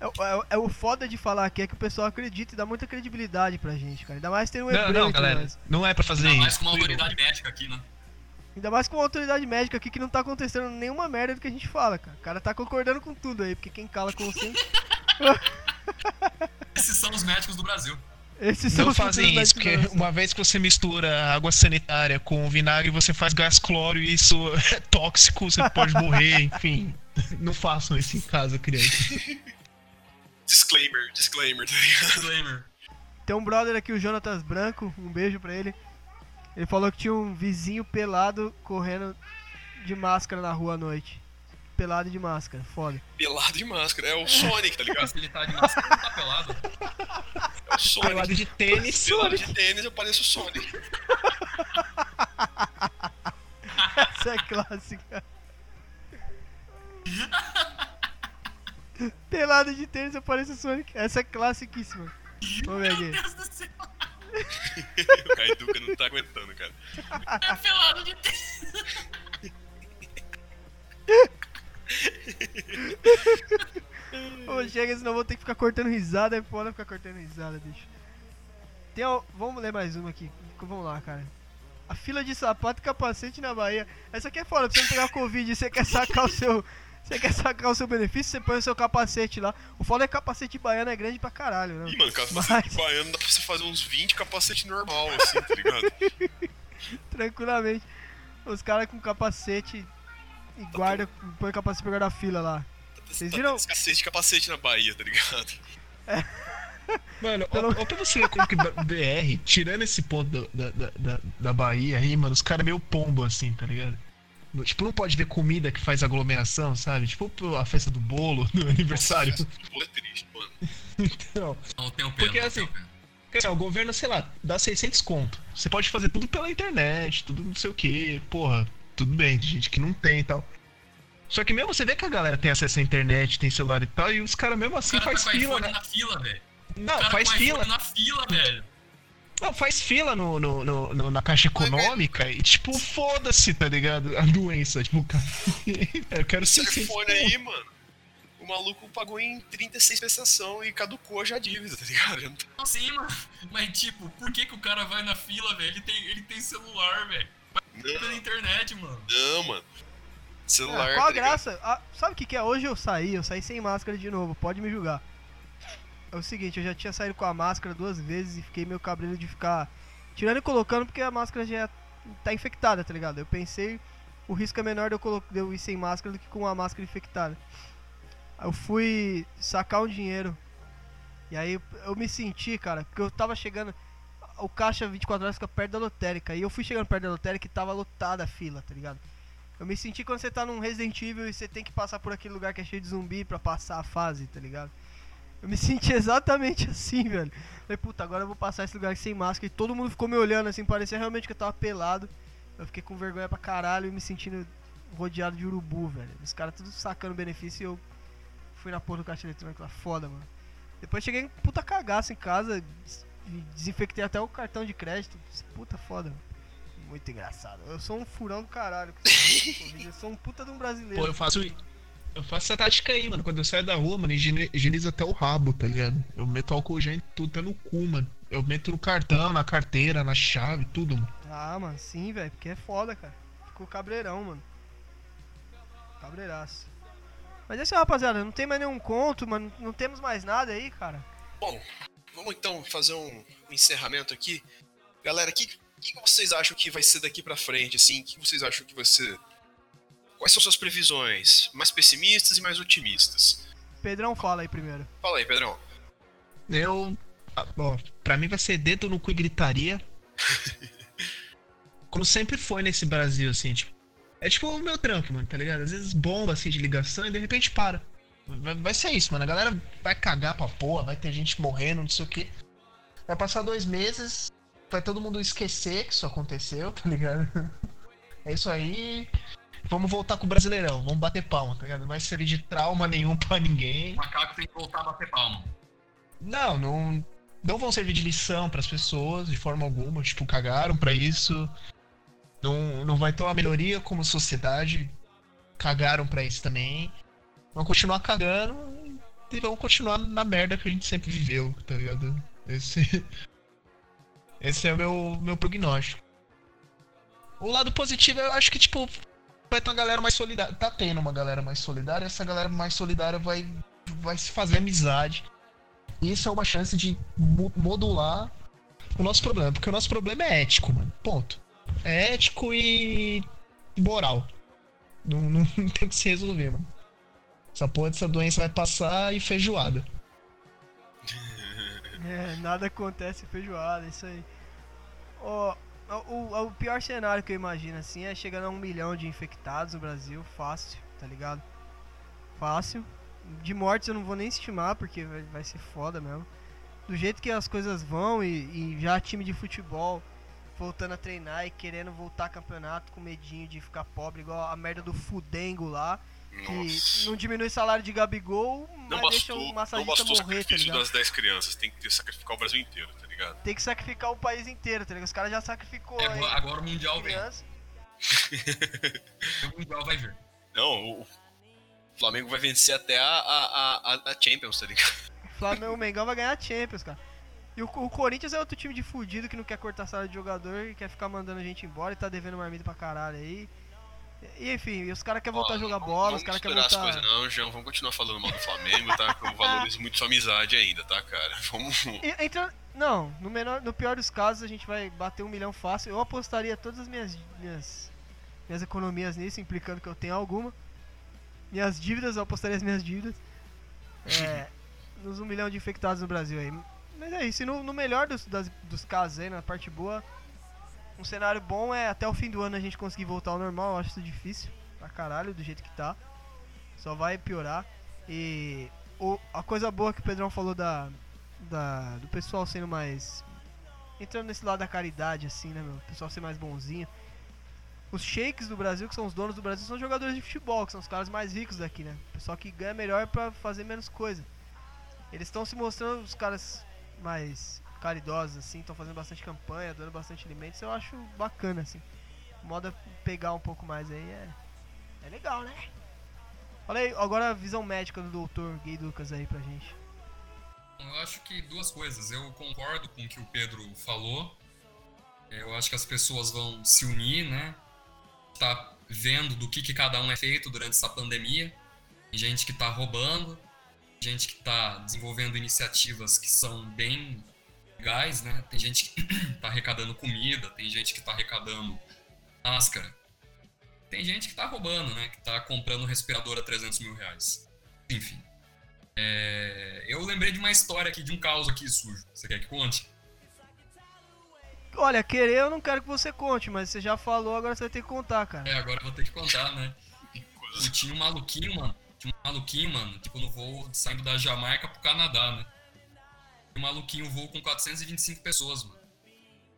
S3: É, é, é, o foda de falar aqui é que o pessoal acredita e dá muita credibilidade pra gente, cara. Ainda mais tem um
S2: Não, não, galera. Não é pra fazer Ainda isso.
S4: Ainda mais com uma autoridade médica aqui, né?
S3: Ainda mais com uma autoridade médica aqui que não tá acontecendo nenhuma merda do que a gente fala, cara. O cara tá concordando com tudo aí, porque quem cala consciente.
S4: Esses são os médicos do Brasil.
S2: Esses não fazem isso, porque uma vez que você mistura água sanitária com vinagre, você faz gás cloro e isso é tóxico, você pode morrer, enfim. Não façam isso em casa, criança.
S1: Disclaimer, disclaimer, tá ligado? Disclaimer.
S3: Tem um brother aqui, o Jonatas Branco, um beijo pra ele. Ele falou que tinha um vizinho pelado correndo de máscara na rua à noite. Pelado de máscara, foda.
S1: Pelado de máscara, é o Sonic, tá ligado?
S4: Se ele tá de máscara, tá pelado.
S1: É o Sonic.
S2: Pelado de tênis,
S1: Pelado de tênis, eu pareço o Sonic.
S3: Essa é clássica. Pelado de tênis, eu pareço o Sonic. Essa é classiquíssima. Vamos ver aqui. Meu Deus do céu.
S1: o Kaiduka não tá aguentando, cara.
S4: É pelado de
S3: Ô, chega, senão eu vou ter que ficar cortando risada. É foda ficar cortando risada, bicho. Tem, vamos ler mais uma aqui. Vamos lá, cara. A fila de sapato e capacete na Bahia. Essa aqui é foda, pra você não pegar Covid e você quer sacar o seu você quer sacar o seu benefício, você põe o seu capacete lá. O foda é que capacete baiano é grande pra caralho, né?
S1: Ih, mano, capacete Mas... baiano dá pra você fazer uns 20 capacete normal, assim, tá ligado?
S3: Tranquilamente. Os caras com capacete e guarda, põe capacete pra guardar fila lá. Vocês viram?
S1: Escassez de capacete na Bahia, tá ligado?
S2: É. Mano, Pelo... ó, ó pra você ver como que BR, tirando esse ponto da, da, da, da Bahia aí, mano, os caras é meio pombo assim, tá ligado? Tipo, não pode ver comida que faz aglomeração, sabe? Tipo a festa do bolo, no aniversário. Nossa, é triste, mano. então.
S4: Não tenho
S2: pena, porque assim. Assim, o governo, sei lá, dá 600 conto. Você pode fazer tudo pela internet, tudo não sei o que, porra, tudo bem, tem gente que não tem e tal. Só que mesmo você vê que a galera tem acesso à internet, tem celular e tal, e os caras mesmo assim
S4: cara
S2: faz tá fila,
S4: né? na fila, velho.
S2: Não, faz fila.
S4: na fila, velho.
S2: Não, faz fila no, no, no, no na caixa econômica e, tipo, foda-se, tá ligado? A doença. Tipo, cara, eu quero ser.
S1: Esse fone aí, mano. O maluco pagou em 36 prestação e caducou já a dívida, tá ligado?
S4: Não, sim, mano. Mas, tipo, por que, que o cara vai na fila, velho? Ele tem, ele tem celular, velho. Vai pela internet, mano.
S1: Não, mano. Celular.
S3: Ah, qual a tá graça? Ah, sabe o que, que é? Hoje eu saí, eu saí sem máscara de novo, pode me julgar é o seguinte, eu já tinha saído com a máscara duas vezes e fiquei meio cabreiro de ficar tirando e colocando porque a máscara já tá infectada, tá ligado? Eu pensei, o risco é menor de eu, colo... de eu ir sem máscara do que com a máscara infectada. Eu fui sacar um dinheiro. E aí eu me senti, cara, porque eu tava chegando. O caixa 24 horas fica perto da lotérica. E eu fui chegando perto da lotérica e tava lotada a fila, tá ligado? Eu me senti quando você tá num Resident Evil e você tem que passar por aquele lugar que é cheio de zumbi pra passar a fase, tá ligado? Eu me senti exatamente assim, velho. Falei, puta, agora eu vou passar esse lugar sem máscara. E todo mundo ficou me olhando assim, parecia realmente que eu tava pelado. Eu fiquei com vergonha pra caralho e me sentindo rodeado de urubu, velho. Os caras tudo sacando benefício e eu fui na porra do caixa eletrônico lá, foda, mano. Depois cheguei em puta cagaço em casa, desinfectei até o cartão de crédito. Puta foda, mano. Muito engraçado. Eu sou um furão do caralho. Eu sou um puta de um brasileiro.
S2: Pô, eu faço eu faço essa tática aí, mano. Quando eu saio da rua, mano, higienizo até o rabo, tá ligado? Eu meto álcool gel em tudo, até no cu, mano. Eu meto no cartão, na carteira, na chave, tudo, mano.
S3: Ah, mano, sim, velho. Porque é foda, cara. Ficou cabreirão, mano. Cabreiraço. Mas é isso, rapaziada. Não tem mais nenhum conto, mano. Não temos mais nada aí, cara.
S1: Bom, vamos então fazer um encerramento aqui. Galera, o que, que vocês acham que vai ser daqui pra frente, assim? O que vocês acham que vai ser Quais são suas previsões? Mais pessimistas e mais otimistas?
S3: Pedrão, fala aí primeiro.
S1: Fala aí, Pedrão.
S2: Eu ó, pra mim vai ser dedo no cu e gritaria. Como sempre foi nesse Brasil, assim, tipo. É tipo o meu trampo, mano, tá ligado? Às vezes bomba assim de ligação e de repente para. Vai, vai ser isso, mano. A galera vai cagar pra porra, vai ter gente morrendo, não sei o que. Vai passar dois meses, vai todo mundo esquecer que isso aconteceu, tá ligado? É isso aí. Vamos voltar com o Brasileirão, vamos bater palma, tá ligado? Não vai servir de trauma nenhum pra ninguém.
S4: O macaco tem que voltar a bater palma.
S2: Não, não, não vão servir de lição para as pessoas de forma alguma. Tipo, cagaram para isso. Não, não vai ter uma melhoria como sociedade. Cagaram para isso também. Vão continuar cagando e vão continuar na merda que a gente sempre viveu, tá ligado? Esse, esse é o meu, meu prognóstico. O lado positivo, eu acho que, tipo, vai ter uma galera mais solidária. Tá tendo uma galera mais solidária. Essa galera mais solidária vai, vai se fazer amizade isso é uma chance de modular o nosso problema. Porque o nosso problema é ético, mano. Ponto. É ético e moral. Não, não, tem que se resolver, mano. Essa porra dessa doença vai passar e feijoada.
S3: É, nada acontece feijoada, isso aí. Oh, o, o, pior cenário que eu imagino assim é chegando a um milhão de infectados no Brasil, fácil, tá ligado? Fácil. De mortes eu não vou nem estimar, porque vai, vai ser foda mesmo. Do jeito que as coisas vão e, e já time de futebol voltando a treinar e querendo voltar campeonato com medinho de ficar pobre, igual a merda do Fudengo lá. Que Nossa. não diminui o salário de Gabigol,
S1: não mas bastou, deixa o massagista não bastou morrer, o tá sacrifício tá das 10 crianças, tem que sacrificar o Brasil inteiro, tá ligado?
S3: Tem que sacrificar o país inteiro, tá ligado? Os caras já sacrificou.
S4: É, aí, agora o Mundial criança. vem. o Mundial vai vir.
S1: Não, o o Flamengo vai vencer até a, a, a, a Champions, tá ligado?
S3: Flamengo, o Mengão vai ganhar a Champions, cara. E o, o, Corinthians é outro time de fudido que não quer cortar sala de jogador e quer ficar mandando a gente embora e tá devendo marmita pra caralho aí. E enfim, os caras querem voltar a jogar bola, os caras querem voltar... as coisas
S1: não, João, vamos continuar falando mal do Flamengo, tá? Eu valorizo muito sua amizade ainda, tá, cara? Vamos...
S3: Entra... Não, no, menor, no pior dos casos a gente vai bater um milhão fácil. Eu apostaria todas as minhas, minhas, minhas economias nisso, implicando que eu tenho alguma minhas dívidas, eu apostaria as minhas dívidas. É, nos um milhão de infectados no Brasil aí. Mas é isso, e no, no melhor dos, das, dos casos aí, na parte boa, um cenário bom é até o fim do ano a gente conseguir voltar ao normal, eu acho isso difícil pra caralho, do jeito que tá. Só vai piorar. E o, a coisa boa que o Pedrão falou da, da, do pessoal sendo mais. entrando nesse lado da caridade, assim, né, meu? O pessoal ser mais bonzinho os sheiks do Brasil, que são os donos do Brasil, são jogadores de futebol, que são os caras mais ricos daqui, né? O pessoal que ganha melhor para fazer menos coisa. Eles estão se mostrando os caras mais caridosos, assim, estão fazendo bastante campanha, dando bastante alimentos. Eu acho bacana, assim. O modo é pegar um pouco mais aí é, é legal, né? Aí, agora a visão médica do doutor Gay Lucas aí pra gente.
S4: Eu acho que duas coisas. Eu concordo com o que o Pedro falou. Eu acho que as pessoas vão se unir, né? tá vendo do que, que cada um é feito durante essa pandemia. Tem gente que está roubando, gente que está desenvolvendo iniciativas que são bem legais, né? Tem gente que está arrecadando comida, tem gente que está arrecadando máscara. Tem gente que está roubando, né? Que está comprando um respirador a 300 mil reais. Enfim. É... Eu lembrei de uma história aqui, de um caos aqui sujo. Você quer que conte?
S3: Olha, querer eu não quero que você conte, mas você já falou, agora você vai ter que contar, cara.
S4: É, agora eu vou ter que contar, né? Eu tinha um maluquinho, mano. Tinha um maluquinho, mano, tipo, no voo saindo da Jamaica pro Canadá, né? Um maluquinho voo com 425 pessoas, mano.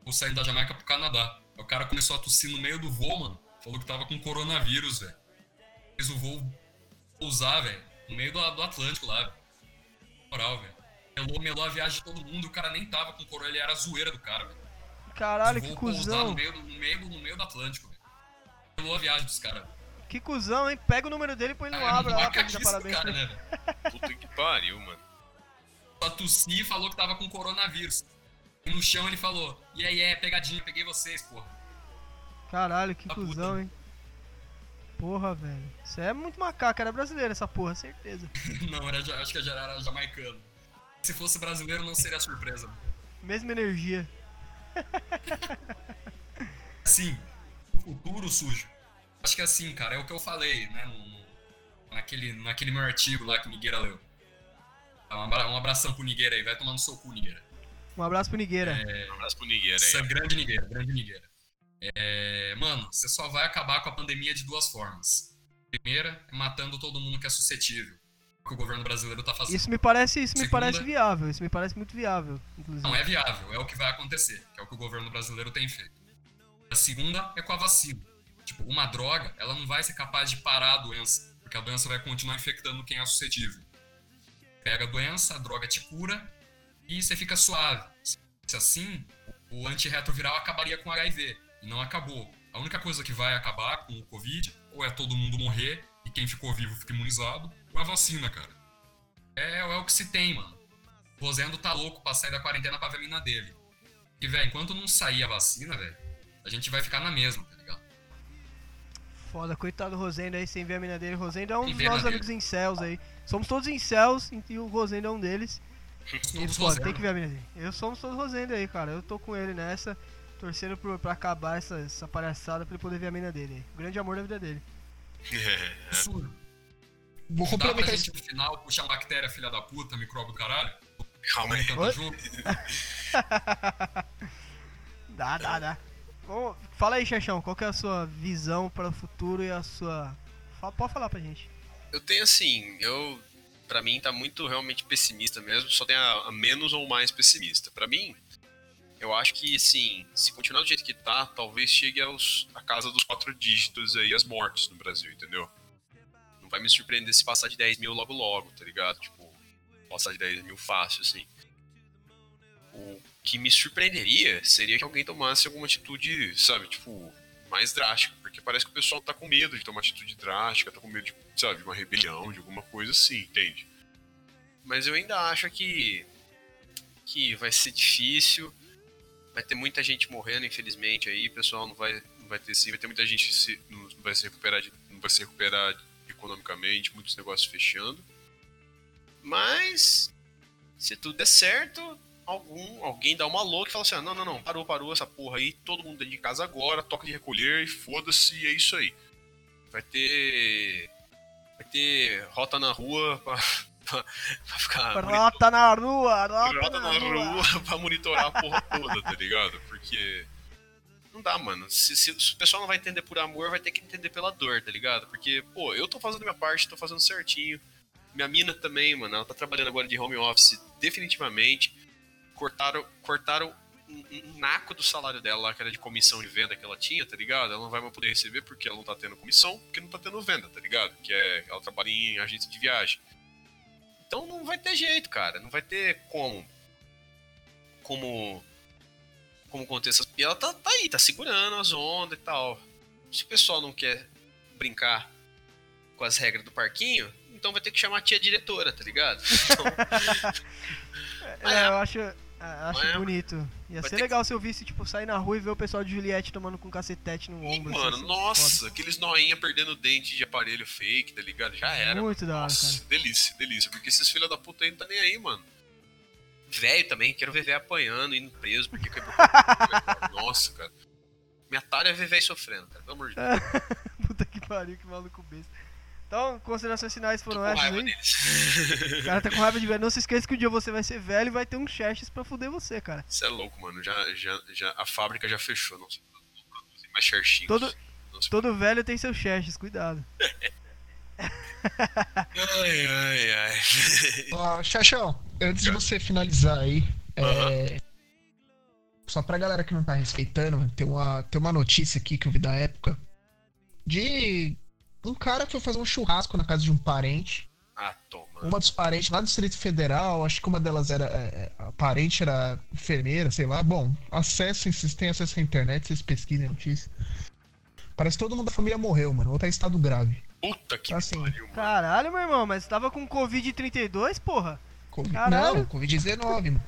S4: Vou saindo da Jamaica pro Canadá. O cara começou a tossir no meio do voo, mano. Falou que tava com coronavírus, velho. Fez o voo pousar, velho. No meio do, do Atlântico lá, velho. Moral, velho. Melou, melou a viagem de todo mundo. O cara nem tava com coronavírus. Ele era a zoeira do cara, velho.
S3: Caralho, que cuzão.
S4: No meio, no, meio, no meio do Atlântico, velho. a viagem dos caras.
S3: Que cuzão, hein? Pega o número dele e põe no ah, abra lá pra dar parabéns.
S1: Cara, né, Puta que pariu, mano.
S4: Só tossi e falou que tava com coronavírus. E no chão ele falou, e aí é, pegadinha, peguei vocês, porra.
S3: Caralho, que tá cuzão, puta. hein? Porra, velho. Isso é muito macaco, era brasileiro essa porra, certeza.
S4: não, era, acho que era jamaicano. Se fosse brasileiro não seria surpresa.
S3: Mesma energia.
S4: O futuro sujo. Acho que assim, cara, é o que eu falei, né? No, naquele, naquele meu artigo lá que o Nigueira leu. Um abração pro Nigueira aí, vai tomar no seu cu, Nigueira.
S3: Um abraço pro Nigueira.
S4: É...
S1: Um abraço pro Nigueira
S4: aí. Grande Nigueira, grande Nigueira. É... Mano, você só vai acabar com a pandemia de duas formas. Primeira, é matando todo mundo que é suscetível. Que o governo brasileiro tá fazendo.
S3: Isso me parece, isso Segunda... me parece viável. Isso me parece muito viável, inclusive.
S4: Não é viável, é o que vai acontecer, que é o que o governo brasileiro tem feito. A segunda é com a vacina. Tipo, uma droga, ela não vai ser capaz de parar a doença, porque a doença vai continuar infectando quem é suscetível. Pega a doença, a droga te cura e você fica suave. Se assim, o antirretroviral acabaria com o HIV, e não acabou. A única coisa que vai acabar com o Covid, ou é todo mundo morrer e quem ficou vivo fica imunizado, ou é a vacina, cara. É, é o que se tem, mano. O Rosendo tá louco pra sair da quarentena pra ver a mina dele. E, velho, enquanto não sair a vacina, velho, a gente vai ficar na mesma, tá ligado?
S3: Foda, coitado do Rosendo aí sem ver a mina dele. Rosendo é um dos nossos amigos em céus aí. Somos todos em céus e o Rosendo é um deles. E, pô, tem que ver a mina dele. Eu somos todos Rosendo aí, cara. Eu tô com ele nessa, torcendo pro, pra acabar essa, essa palhaçada pra ele poder ver a mina dele. O grande amor da vida dele.
S4: É. Absurdo. Vou complementar esse no final, puxar bactéria, filha da puta, micróbio do caralho.
S1: Calma aí.
S3: dá, dá, dá. Bom, fala aí, Xaxão, qual que é a sua visão para o futuro e a sua. Pode falar pra gente.
S1: Eu tenho assim, eu. Pra mim tá muito realmente pessimista mesmo, só tem a, a menos ou mais pessimista. Para mim, eu acho que, assim, se continuar do jeito que tá, talvez chegue aos, a casa dos quatro dígitos aí, as mortes no Brasil, entendeu? Não vai me surpreender se passar de 10 mil logo logo, tá ligado? Tipo, passar de 10 mil fácil, assim. O que me surpreenderia seria que alguém tomasse alguma atitude, sabe, tipo, mais drástica, porque parece que o pessoal tá com medo de tomar atitude drástica, tá com medo de, sabe, de uma rebelião, de alguma coisa assim, entende? Mas eu ainda acho que que vai ser difícil, vai ter muita gente morrendo, infelizmente aí, o pessoal não vai não vai ter sim, vai ter muita gente se, não vai se recuperar de, não vai se recuperar economicamente, muitos negócios fechando. Mas se tudo der certo, algum, alguém dá uma louca e fala assim: ah, não, não, não, parou, parou essa porra aí, todo mundo dentro de casa agora, toca de recolher e foda-se, é isso aí. Vai ter. Vai ter rota na rua pra, pra, pra ficar.
S3: Rota na rua, rota,
S1: rota na, na rua. rua pra monitorar a porra toda, tá ligado? Porque. Não dá, mano. Se, se, se, o pessoal não vai entender por amor, vai ter que entender pela dor, tá ligado? Porque, pô, eu tô fazendo minha parte, tô fazendo certinho. Minha mina também, mano, ela tá trabalhando agora de home office definitivamente cortaram, cortaram um, um naco do salário dela lá, que era de comissão de venda que ela tinha, tá ligado? Ela não vai mais poder receber porque ela não tá tendo comissão, porque não tá tendo venda, tá ligado? Que é, ela trabalha em agência de viagem. Então não vai ter jeito, cara. Não vai ter como. Como. Como acontecer. E ela tá, tá aí, tá segurando as ondas e tal. Se o pessoal não quer brincar com as regras do parquinho, então vai ter que chamar a tia diretora, tá ligado?
S3: Então... é, eu acho. Ah, acho é, bonito. Ia ser legal que... se eu visse, tipo, sair na rua e ver o pessoal de Juliette tomando com cacetete no ombro.
S1: Assim, mano, assim, nossa, foda. aqueles noinha perdendo dente de aparelho fake, tá ligado? Já era.
S3: Muito da hora, Nossa,
S1: cara. delícia, delícia. Porque esses filha da puta aí não tá nem aí, mano. Velho também, quero ver velho apanhando, indo preso, porque quebrou. nossa, cara. Minha tarefa é ver velho sofrendo, cara, pelo amor de Deus.
S3: puta que pariu, que maluco besta. Então, considerações finais foram essas aí. O cara tá com raiva de velho. Não se esqueça que um dia você vai ser velho e vai ter um chassis pra fuder você, cara.
S1: Você é louco, mano. Já, já, já, a fábrica já fechou. Não, tem mais chassis.
S3: Todo, todo velho tem seu chassis, cuidado.
S1: ai, ai, ai.
S2: Ó, Xaxão, antes de você finalizar aí, é... só pra galera que não tá respeitando, tem uma, tem uma notícia aqui que eu vi da época de um cara foi fazer um churrasco na casa de um parente.
S1: Ah, toma.
S2: Uma dos parentes lá do Distrito Federal, acho que uma delas era. É, é a parente era enfermeira, sei lá. Bom, acessem, vocês têm acesso à internet, vocês pesquisem a notícia. Parece que todo mundo da família morreu, mano. Ou tá em estado grave.
S1: Puta que assim, pariu, mano.
S3: Caralho, meu irmão, mas tava com Covid-32, porra?
S2: COVID... Não, Covid-19, mano.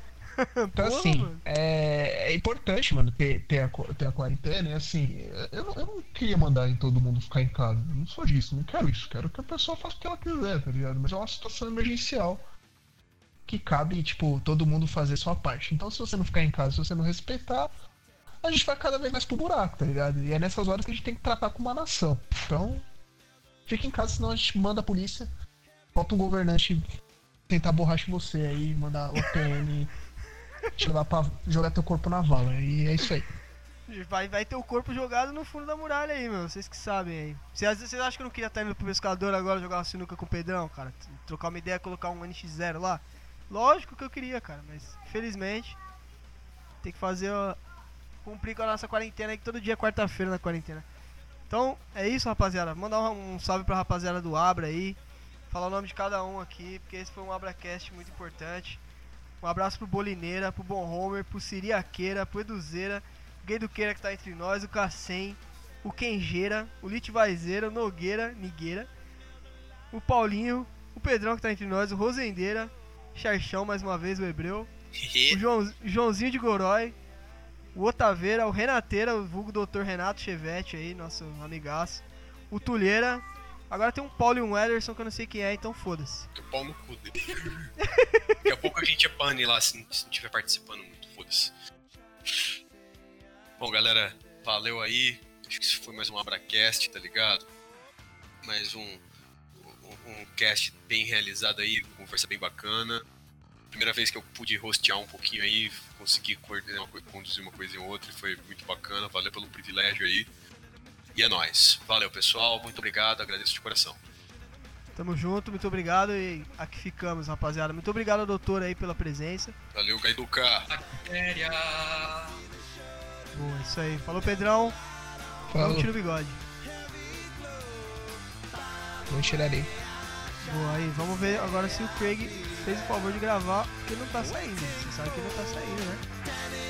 S2: Então, assim, é, é, importante, mano, ter, ter, a, ter a quarentena. E, assim, eu não, eu não queria mandar em todo mundo ficar em casa. Eu não sou disso, não quero isso. Quero que a pessoa faça o que ela quiser, tá ligado? Mas é uma situação emergencial que cabe, tipo, todo mundo fazer sua parte. Então, se você não ficar em casa, se você não respeitar, a gente vai cada vez mais pro buraco, tá ligado? E é nessas horas que a gente tem que tratar com uma nação. Então, fique em casa, senão a gente manda a polícia, bota um governante tentar borracha em você aí, mandar o PM
S5: Levar pra jogar teu corpo na vala. E é isso aí.
S3: Vai, vai ter o corpo jogado no fundo da muralha aí, meu. Vocês que sabem aí. Vocês, vocês acham que eu não queria estar indo pro pescador agora jogar uma sinuca com o Pedrão, cara? Trocar uma ideia, colocar um NX0 lá? Lógico que eu queria, cara, mas infelizmente tem que fazer. Cumprir com a nossa quarentena aí, que todo dia é quarta-feira na quarentena. Então é isso, rapaziada. Mandar um, um salve pra rapaziada do Abra aí. Falar o nome de cada um aqui, porque esse foi um AbraCast muito importante. Um abraço pro Bolineira, pro Bom Homer, pro Siriaqueira, pro Eduzeira Gay do Queira que tá entre nós, o Cassem, o Kenjeira, o Litvaizeira, o Nogueira, Nigueira, o Paulinho, o Pedrão que tá entre nós, o Rosendeira, Charchão mais uma vez, o Hebreu, o João, Joãozinho de Gorói, o Otaveira, o Renateira, o vulgo Dr. Renato Chevette aí, nosso amigaço, o Tulheira, agora tem um Paulo e um Ederson que eu não sei quem é, então foda-se.
S1: O pau no cu dele. Daqui a pouco a gente é pane lá se não estiver participando muito, foda-se. Bom, galera, valeu aí. Acho que isso foi mais um Abracast, tá ligado? Mais um, um, um cast bem realizado aí, conversa bem bacana. Primeira vez que eu pude rostear um pouquinho aí, consegui coordenar, conduzir uma coisa em outra, foi muito bacana. Valeu pelo privilégio aí. E é nóis. Valeu, pessoal. Muito obrigado. Agradeço de coração.
S3: Tamo junto, muito obrigado e aqui ficamos, rapaziada. Muito obrigado, doutor, aí, pela presença.
S1: Valeu, Gaiduca.
S4: Bactéria.
S3: Boa, isso aí. Falou, Pedrão.
S5: Falou.
S3: Não tira o bigode.
S5: Não tirarei.
S3: Boa, aí. Vamos ver agora se o Craig fez o favor de gravar, porque não tá saindo. Você sabe que não tá saindo, né?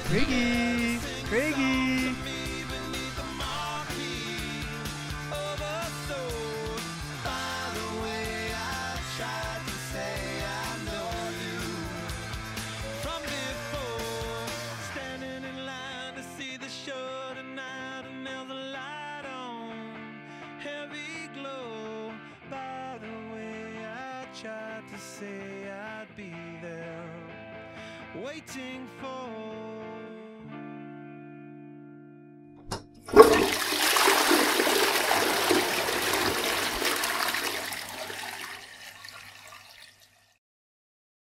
S3: Craig! Craig! waiting for.